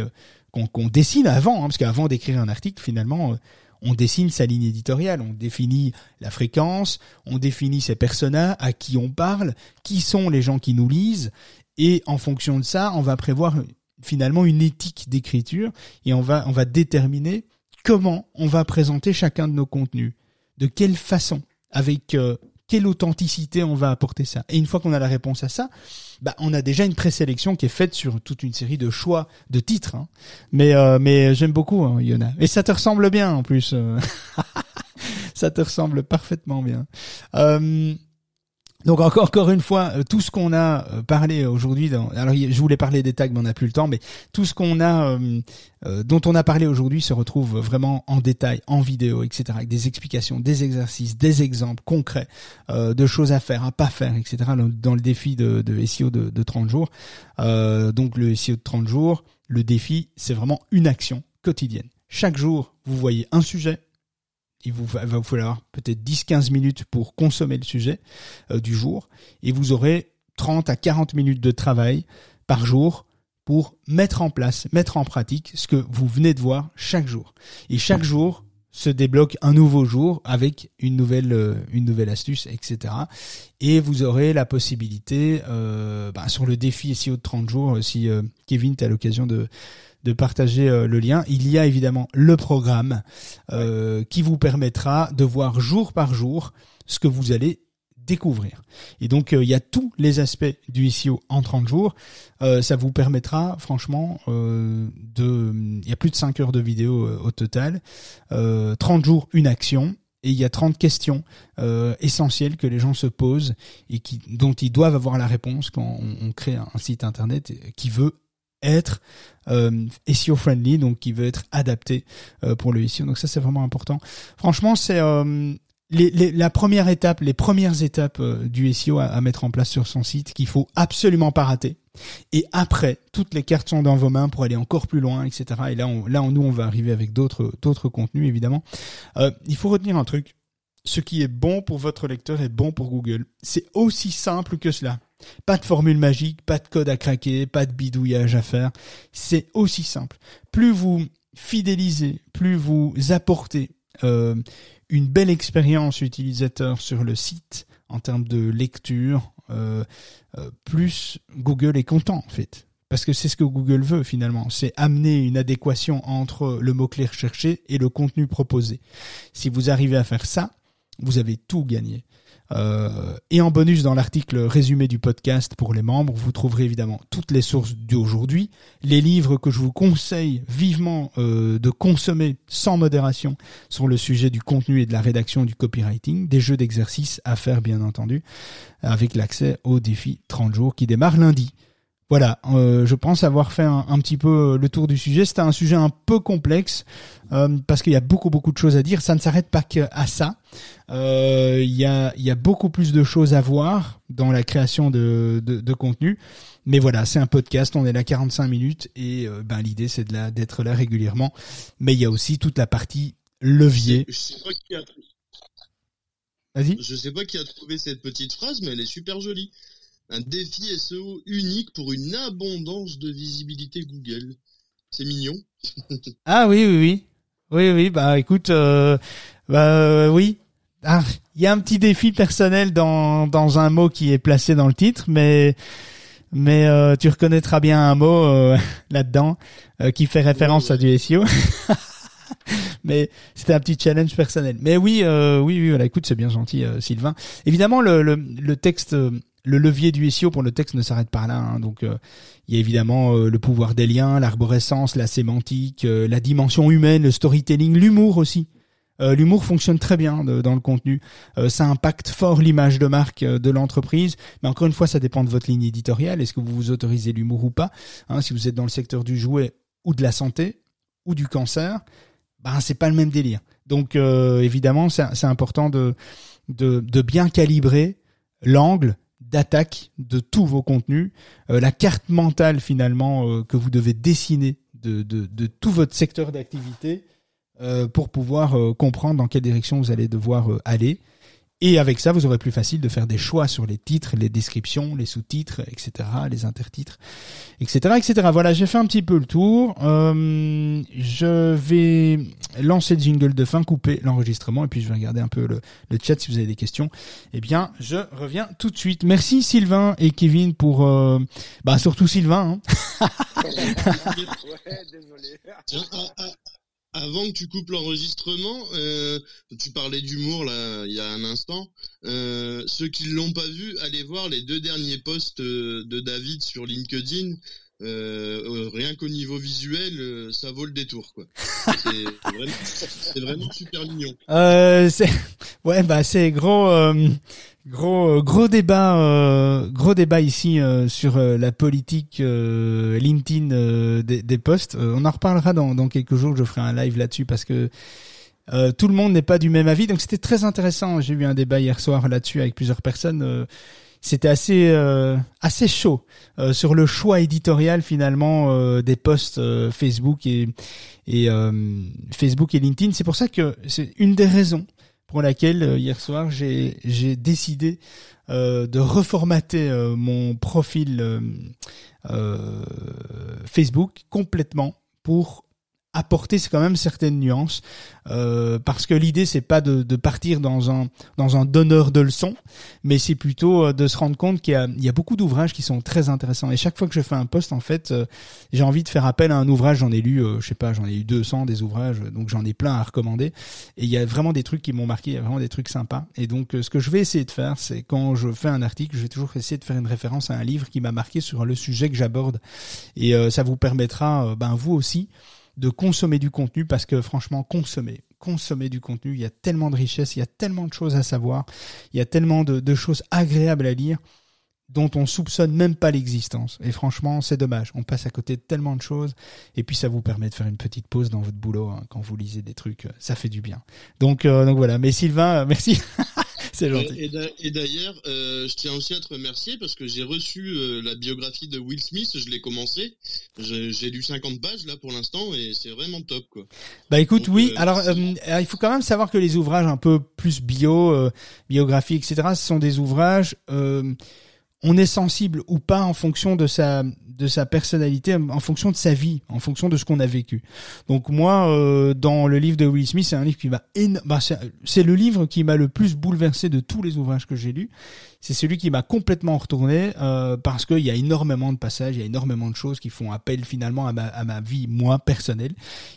qu'on dessine avant, hein, parce qu'avant d'écrire un article, finalement, euh, on dessine sa ligne éditoriale, on définit la fréquence, on définit ses personnages, à qui on parle, qui sont les gens qui nous lisent, et en fonction de ça, on va prévoir finalement une éthique d'écriture et on va on va déterminer comment on va présenter chacun de nos contenus, de quelle façon, avec euh, quelle authenticité on va apporter ça. Et une fois qu'on a la réponse à ça, bah, on a déjà une présélection qui est faite sur toute une série de choix de titres. Hein. Mais euh, mais j'aime beaucoup hein, Yona. Et ça te ressemble bien en plus. Euh. ça te ressemble parfaitement bien. Euh, donc encore, encore une fois, euh, tout ce qu'on a euh, parlé aujourd'hui, alors je voulais parler des tags, mais on n'a plus le temps, mais tout ce qu'on a, euh, dont on a parlé aujourd'hui, se retrouve vraiment en détail, en vidéo, etc., avec des explications, des exercices, des exemples concrets de choses à faire, à pas faire, etc., dans le défi de, de SEO de, de 30 jours. donc le SEO de 30 jours, le défi, c'est vraiment une action quotidienne. Chaque jour, vous voyez un sujet, il vous va, vous falloir peut-être 10-15 minutes pour consommer le sujet euh, du jour et vous aurez 30 à 40 minutes de travail par jour pour mettre en place, mettre en pratique ce que vous venez de voir chaque jour. Et chaque jour se débloque un nouveau jour avec une nouvelle euh, une nouvelle astuce, etc. Et vous aurez la possibilité euh, bah, sur le défi SEO de 30 jours, si Kevin, tu as l'occasion de de partager euh, le lien. Il y a évidemment le programme euh, qui vous permettra de voir jour par jour ce que vous allez découvrir. Et donc euh, il y a tous les aspects du SEO en 30 jours. ça vous permettra franchement de... Il y a plus de 5 heures de vidéo au total. 30 jours, une action. Et il y a 30 questions essentielles que les gens se posent et qui, dont ils doivent avoir la réponse quand on, crée un site internet qui veut être euh, SEO friendly, donc qui veut être adapté euh, pour le SEO. Donc ça c'est vraiment important. Franchement, c'est euh, les, la première étape, les premières étapes euh, du SEO à, à, mettre en place sur son site qu'il faut absolument pas rater. Et après, toutes les cartes sont dans vos mains pour aller encore plus loin, etc. Et là, on, là, nous, on va arriver avec d'autres, d'autres contenus, évidemment. Euh, il faut retenir un truc. Ce qui est bon pour votre lecteur est bon pour Google. C'est aussi simple que cela. Pas de formule magique, pas de code à craquer, pas de bidouillage à faire. C'est aussi simple. Plus vous fidélisez, plus vous apportez euh, une belle expérience utilisateur sur le site en termes de lecture, euh, euh, plus Google est content en fait. Parce que c'est ce que Google veut finalement, c'est amener une adéquation entre le mot-clé recherché et le contenu proposé. Si vous arrivez à faire ça, vous avez tout gagné. Euh, et en bonus, dans l'article résumé du podcast pour les membres, vous trouverez évidemment toutes les sources d'aujourd'hui, les livres que je vous conseille vivement euh, de consommer sans modération sur le sujet du contenu et de la rédaction du copywriting, des jeux d'exercice à faire bien entendu, avec l'accès au défi 30 jours qui démarre lundi. Voilà, euh, je pense avoir fait un, petit peu le tour du sujet. C'était un sujet un peu complexe euh, parce qu'il y a beaucoup beaucoup de choses à dire. Ça ne s'arrête pas qu'à ça. Euh, il y, a, y a beaucoup plus de choses à voir dans la création de, de, contenu. Mais voilà, c'est un podcast, on est là 45 minutes et ben l'idée c'est de d'être là régulièrement. Mais il y a aussi toute la partie levier. Je sais pas qui a... Vas-y. Je sais pas qui a trouvé cette petite phrase, mais elle est super jolie un défi SEO unique pour une abondance de visibilité Google. C'est mignon. ah oui, oui, oui. Oui, oui, bah écoute, euh, bah euh, oui. Ah, il y a un petit défi personnel dans, dans un mot qui est placé dans le titre, mais mais euh, tu reconnaîtras bien un mot là-dedans qui fait référence à du SEO. mais c'était un petit challenge personnel. Mais oui, oui, oui, voilà, écoute, c'est bien gentil, Sylvain. Évidemment, le, le, le texte le levier du SEO pour le texte ne s'arrête pas là. Hein. Donc euh, il y a évidemment euh, le pouvoir des liens, l'arborescence, la sémantique, euh, la dimension humaine, le storytelling, l'humour aussi. l'humour fonctionne très bien dans le contenu. ça impacte fort l'image de marque de l'entreprise. Mais encore une fois, ça dépend de votre ligne éditoriale. Est-ce que vous vous autorisez l'humour ou pas hein, Si vous êtes dans le secteur du jouet ou de la santé ou du cancer, ben c'est pas le même délire. Donc évidemment, c'est important de, bien calibrer l'angle d'attaque de tous vos contenus, euh, la carte mentale finalement euh, que vous devez dessiner de, tout votre secteur d'activité euh, pour pouvoir comprendre dans quelle direction vous allez devoir aller et avec ça, vous aurez plus facile de faire des choix sur les titres, les descriptions, les sous-titres, etc., les intertitres, etc., etc. Voilà, j'ai fait un petit peu le tour. Euh, je vais lancer le jingle de fin, couper l'enregistrement, et puis je vais regarder un peu le, le, chat si vous avez des questions. Eh bien, je reviens tout de suite. Merci Sylvain et Kevin pour, euh, bah surtout Sylvain. Hein. ouais, désolé. Avant que tu coupes l'enregistrement, euh, tu parlais d'humour là il y a un instant. Euh, ceux qui l'ont pas vu, allez voir les deux derniers posts euh, de David sur LinkedIn. Euh, rien qu'au niveau visuel, ça vaut le détour quoi. C'est vraiment, vraiment, super mignon. c'est ouais bah c'est gros Gros gros débat euh, gros débat ici euh, sur euh, la politique LinkedIn des, des posts. on en reparlera dans, dans quelques jours. Je ferai un live là-dessus parce que tout le monde n'est pas du même avis. Donc c'était très intéressant. J'ai eu un débat hier soir là-dessus avec plusieurs personnes. C'était assez assez chaud sur le choix éditorial finalement des posts Facebook et Facebook et LinkedIn. C'est pour ça que c'est une des raisons pour laquelle euh, hier soir j'ai j'ai décidé euh, de reformater euh, mon profil Facebook complètement pour apporter quand même certaines nuances euh, parce que l'idée c'est pas de, de, partir dans un dans un donneur de leçons mais c'est plutôt euh, de se rendre compte qu'il y a, y a beaucoup d'ouvrages qui sont très intéressants. Et chaque fois que je fais un post en fait euh, j'ai envie de faire appel à un ouvrage. J'en ai lu euh, je sais pas j'en ai eu 200 des ouvrages donc j'en ai plein à recommander. Et il y a vraiment des trucs qui m'ont marqué il y a vraiment des trucs sympas. Et donc ce que je vais essayer de faire c'est quand je fais un article je vais toujours essayer de faire une référence à un livre qui m'a marqué sur le sujet que j'aborde. Et ça vous permettra ben vous aussi de consommer du contenu parce que franchement, consommer, consommer du contenu, il y a tellement de richesses, il y a tellement de choses à savoir, il y a tellement de, choses agréables à lire dont on soupçonne même pas l'existence. Et franchement, c'est dommage. On passe à côté de tellement de choses. Et puis, ça vous permet de faire une petite pause dans votre boulot hein, quand vous lisez des trucs. Ça fait du bien. Donc, euh, donc voilà. Mais Sylvain, euh, merci. C'est gentil. Et d'ailleurs, euh, je tiens aussi à te remercier parce que j'ai reçu euh, la biographie de Will Smith, je l'ai commencé. J'ai lu 50 pages là pour l'instant et c'est vraiment top quoi. Bah écoute, oui. Euh, alors, il faut quand même savoir que les ouvrages un peu plus bio, biographie, etc. Ce sont des ouvrages on est sensible ou pas en fonction de sa de sa personnalité, en fonction de sa vie, en fonction de ce qu'on a vécu. Donc moi, euh, dans le livre de Will Smith, c'est un livre qui m'a bah, c'est le livre qui m'a le plus bouleversé de tous les ouvrages que j'ai lus. C'est celui qui m'a complètement retourné euh, parce qu'il y a énormément de passages, il y a énormément de choses qui font appel finalement à ma, à ma vie moi personnelle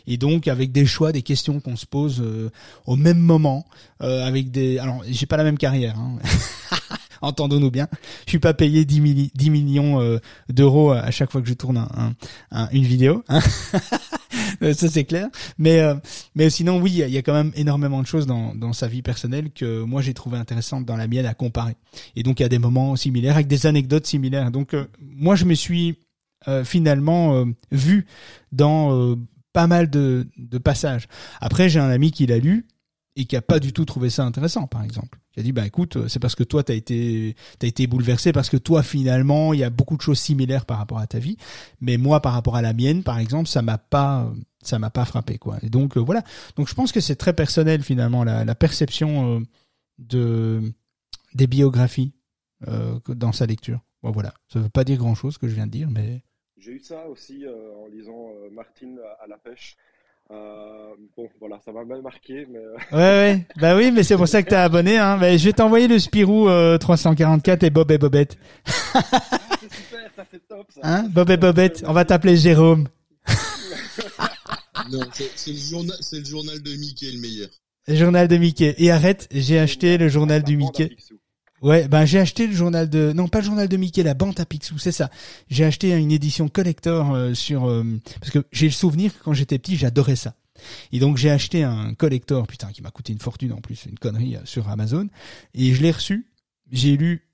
et donc avec des choix, des questions qu'on se pose euh, au même moment, avec des alors j'ai pas la même carrière. Hein. entendons-nous bien. Je suis pas payé 10, 10 millions euh, d'euros à chaque fois que je tourne un, une vidéo. Hein. ça c'est clair. Mais euh, mais sinon oui, il y a quand même énormément de choses dans, dans sa vie personnelle que moi j'ai trouvé intéressantes dans la mienne à comparer. Et donc il y a des moments similaires avec des anecdotes similaires. Donc euh, moi je me suis finalement vu dans pas mal de, de passages. Après j'ai un ami qui l'a lu et qui a pas du tout trouvé ça intéressant, par exemple. Qui a dit, bah écoute, c'est parce que toi t'as été t'as été bouleversé parce que toi finalement il y a beaucoup de choses similaires par rapport à ta vie, mais moi par rapport à la mienne, par exemple, ça m'a pas ça m'a pas frappé quoi. Et donc euh, voilà. Donc je pense que c'est très personnel finalement la, perception euh, de des biographies euh, dans sa lecture. Bon voilà, ça veut pas dire grand chose que je viens de dire, mais j'ai eu ça aussi en lisant Martine à la pêche. Euh, bon, voilà, ça m'a mal marqué, mais... Euh, ouais, ouais, bah oui, mais c'est pour ça que t'es abonné, hein. Bah, je vais t'envoyer le Spirou 344 euh, et Bob et Bobette. c'est super, ça c'est top, ça. Hein, Bob et Bobette, on va t'appeler Jérôme. non, c'est le journal, c'est le journal de Mickey le meilleur. Le journal de Mickey. Et arrête, j'ai acheté le journal du Mickey. Ouais, ben j'ai acheté le journal de non pas le journal de Mickey, la bande à Picsou, c'est ça. J'ai acheté une édition collector euh, sur euh, parce que j'ai le souvenir que quand j'étais petit, j'adorais ça. Et donc j'ai acheté un collector, putain, qui m'a coûté une fortune en plus, une connerie euh, sur Amazon et je l'ai reçu. J'ai lu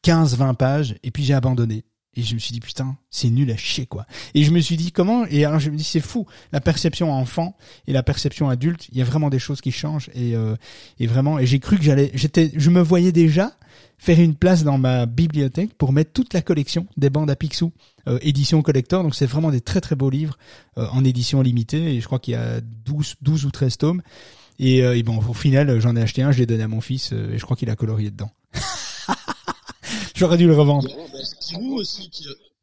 15 20 pages et puis j'ai abandonné. Et je me suis dit putain, c'est nul à chier quoi. Et je me suis dit comment Et alors je me dis c'est fou. La perception enfant et la perception adulte, il y a vraiment des choses qui changent et euh, et vraiment. Et j'ai cru que j'allais, j'étais, je me voyais déjà faire une place dans ma bibliothèque pour mettre toute la collection des bandes à Picsou euh, édition collector. Donc c'est vraiment des très très beaux livres euh, en édition limitée. Et je crois qu'il y a 12 12 ou 13 tomes. Et, et bon au final j'en ai acheté un, je l'ai donné à mon fils et je crois qu'il a colorié dedans. J'aurais dû le revendre.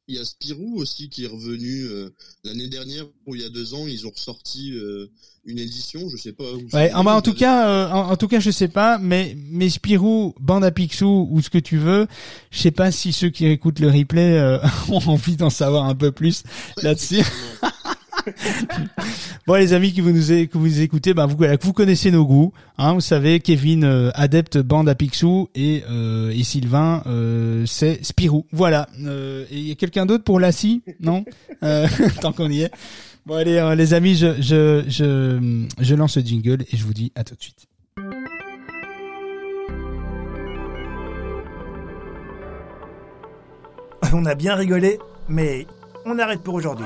Il y a Spirou aussi qui est revenu euh, l'année dernière ou il y a deux ans. Ils ont ressorti euh, une édition, je sais pas. Ouais, en, en tout cas, euh, en, tout cas, je sais pas, mais mais Spirou, bande à Picsou ou ce que tu veux, je sais pas si ceux qui écoutent le replay ont envie d'en savoir un peu plus là-dessus. bon les amis qui vous nous que vous écoutez, ben vous connaissez nos goûts, hein, vous savez Kevin euh, adepte bande à Picsou et euh, Sylvain euh, c'est Spirou. Voilà. Il y a quelqu'un d'autre pour Lassie? Non? Tant qu'on y est. Bon allez les amis, je lance le jingle et je vous dis à tout de suite. On a bien rigolé, mais on arrête pour aujourd'hui.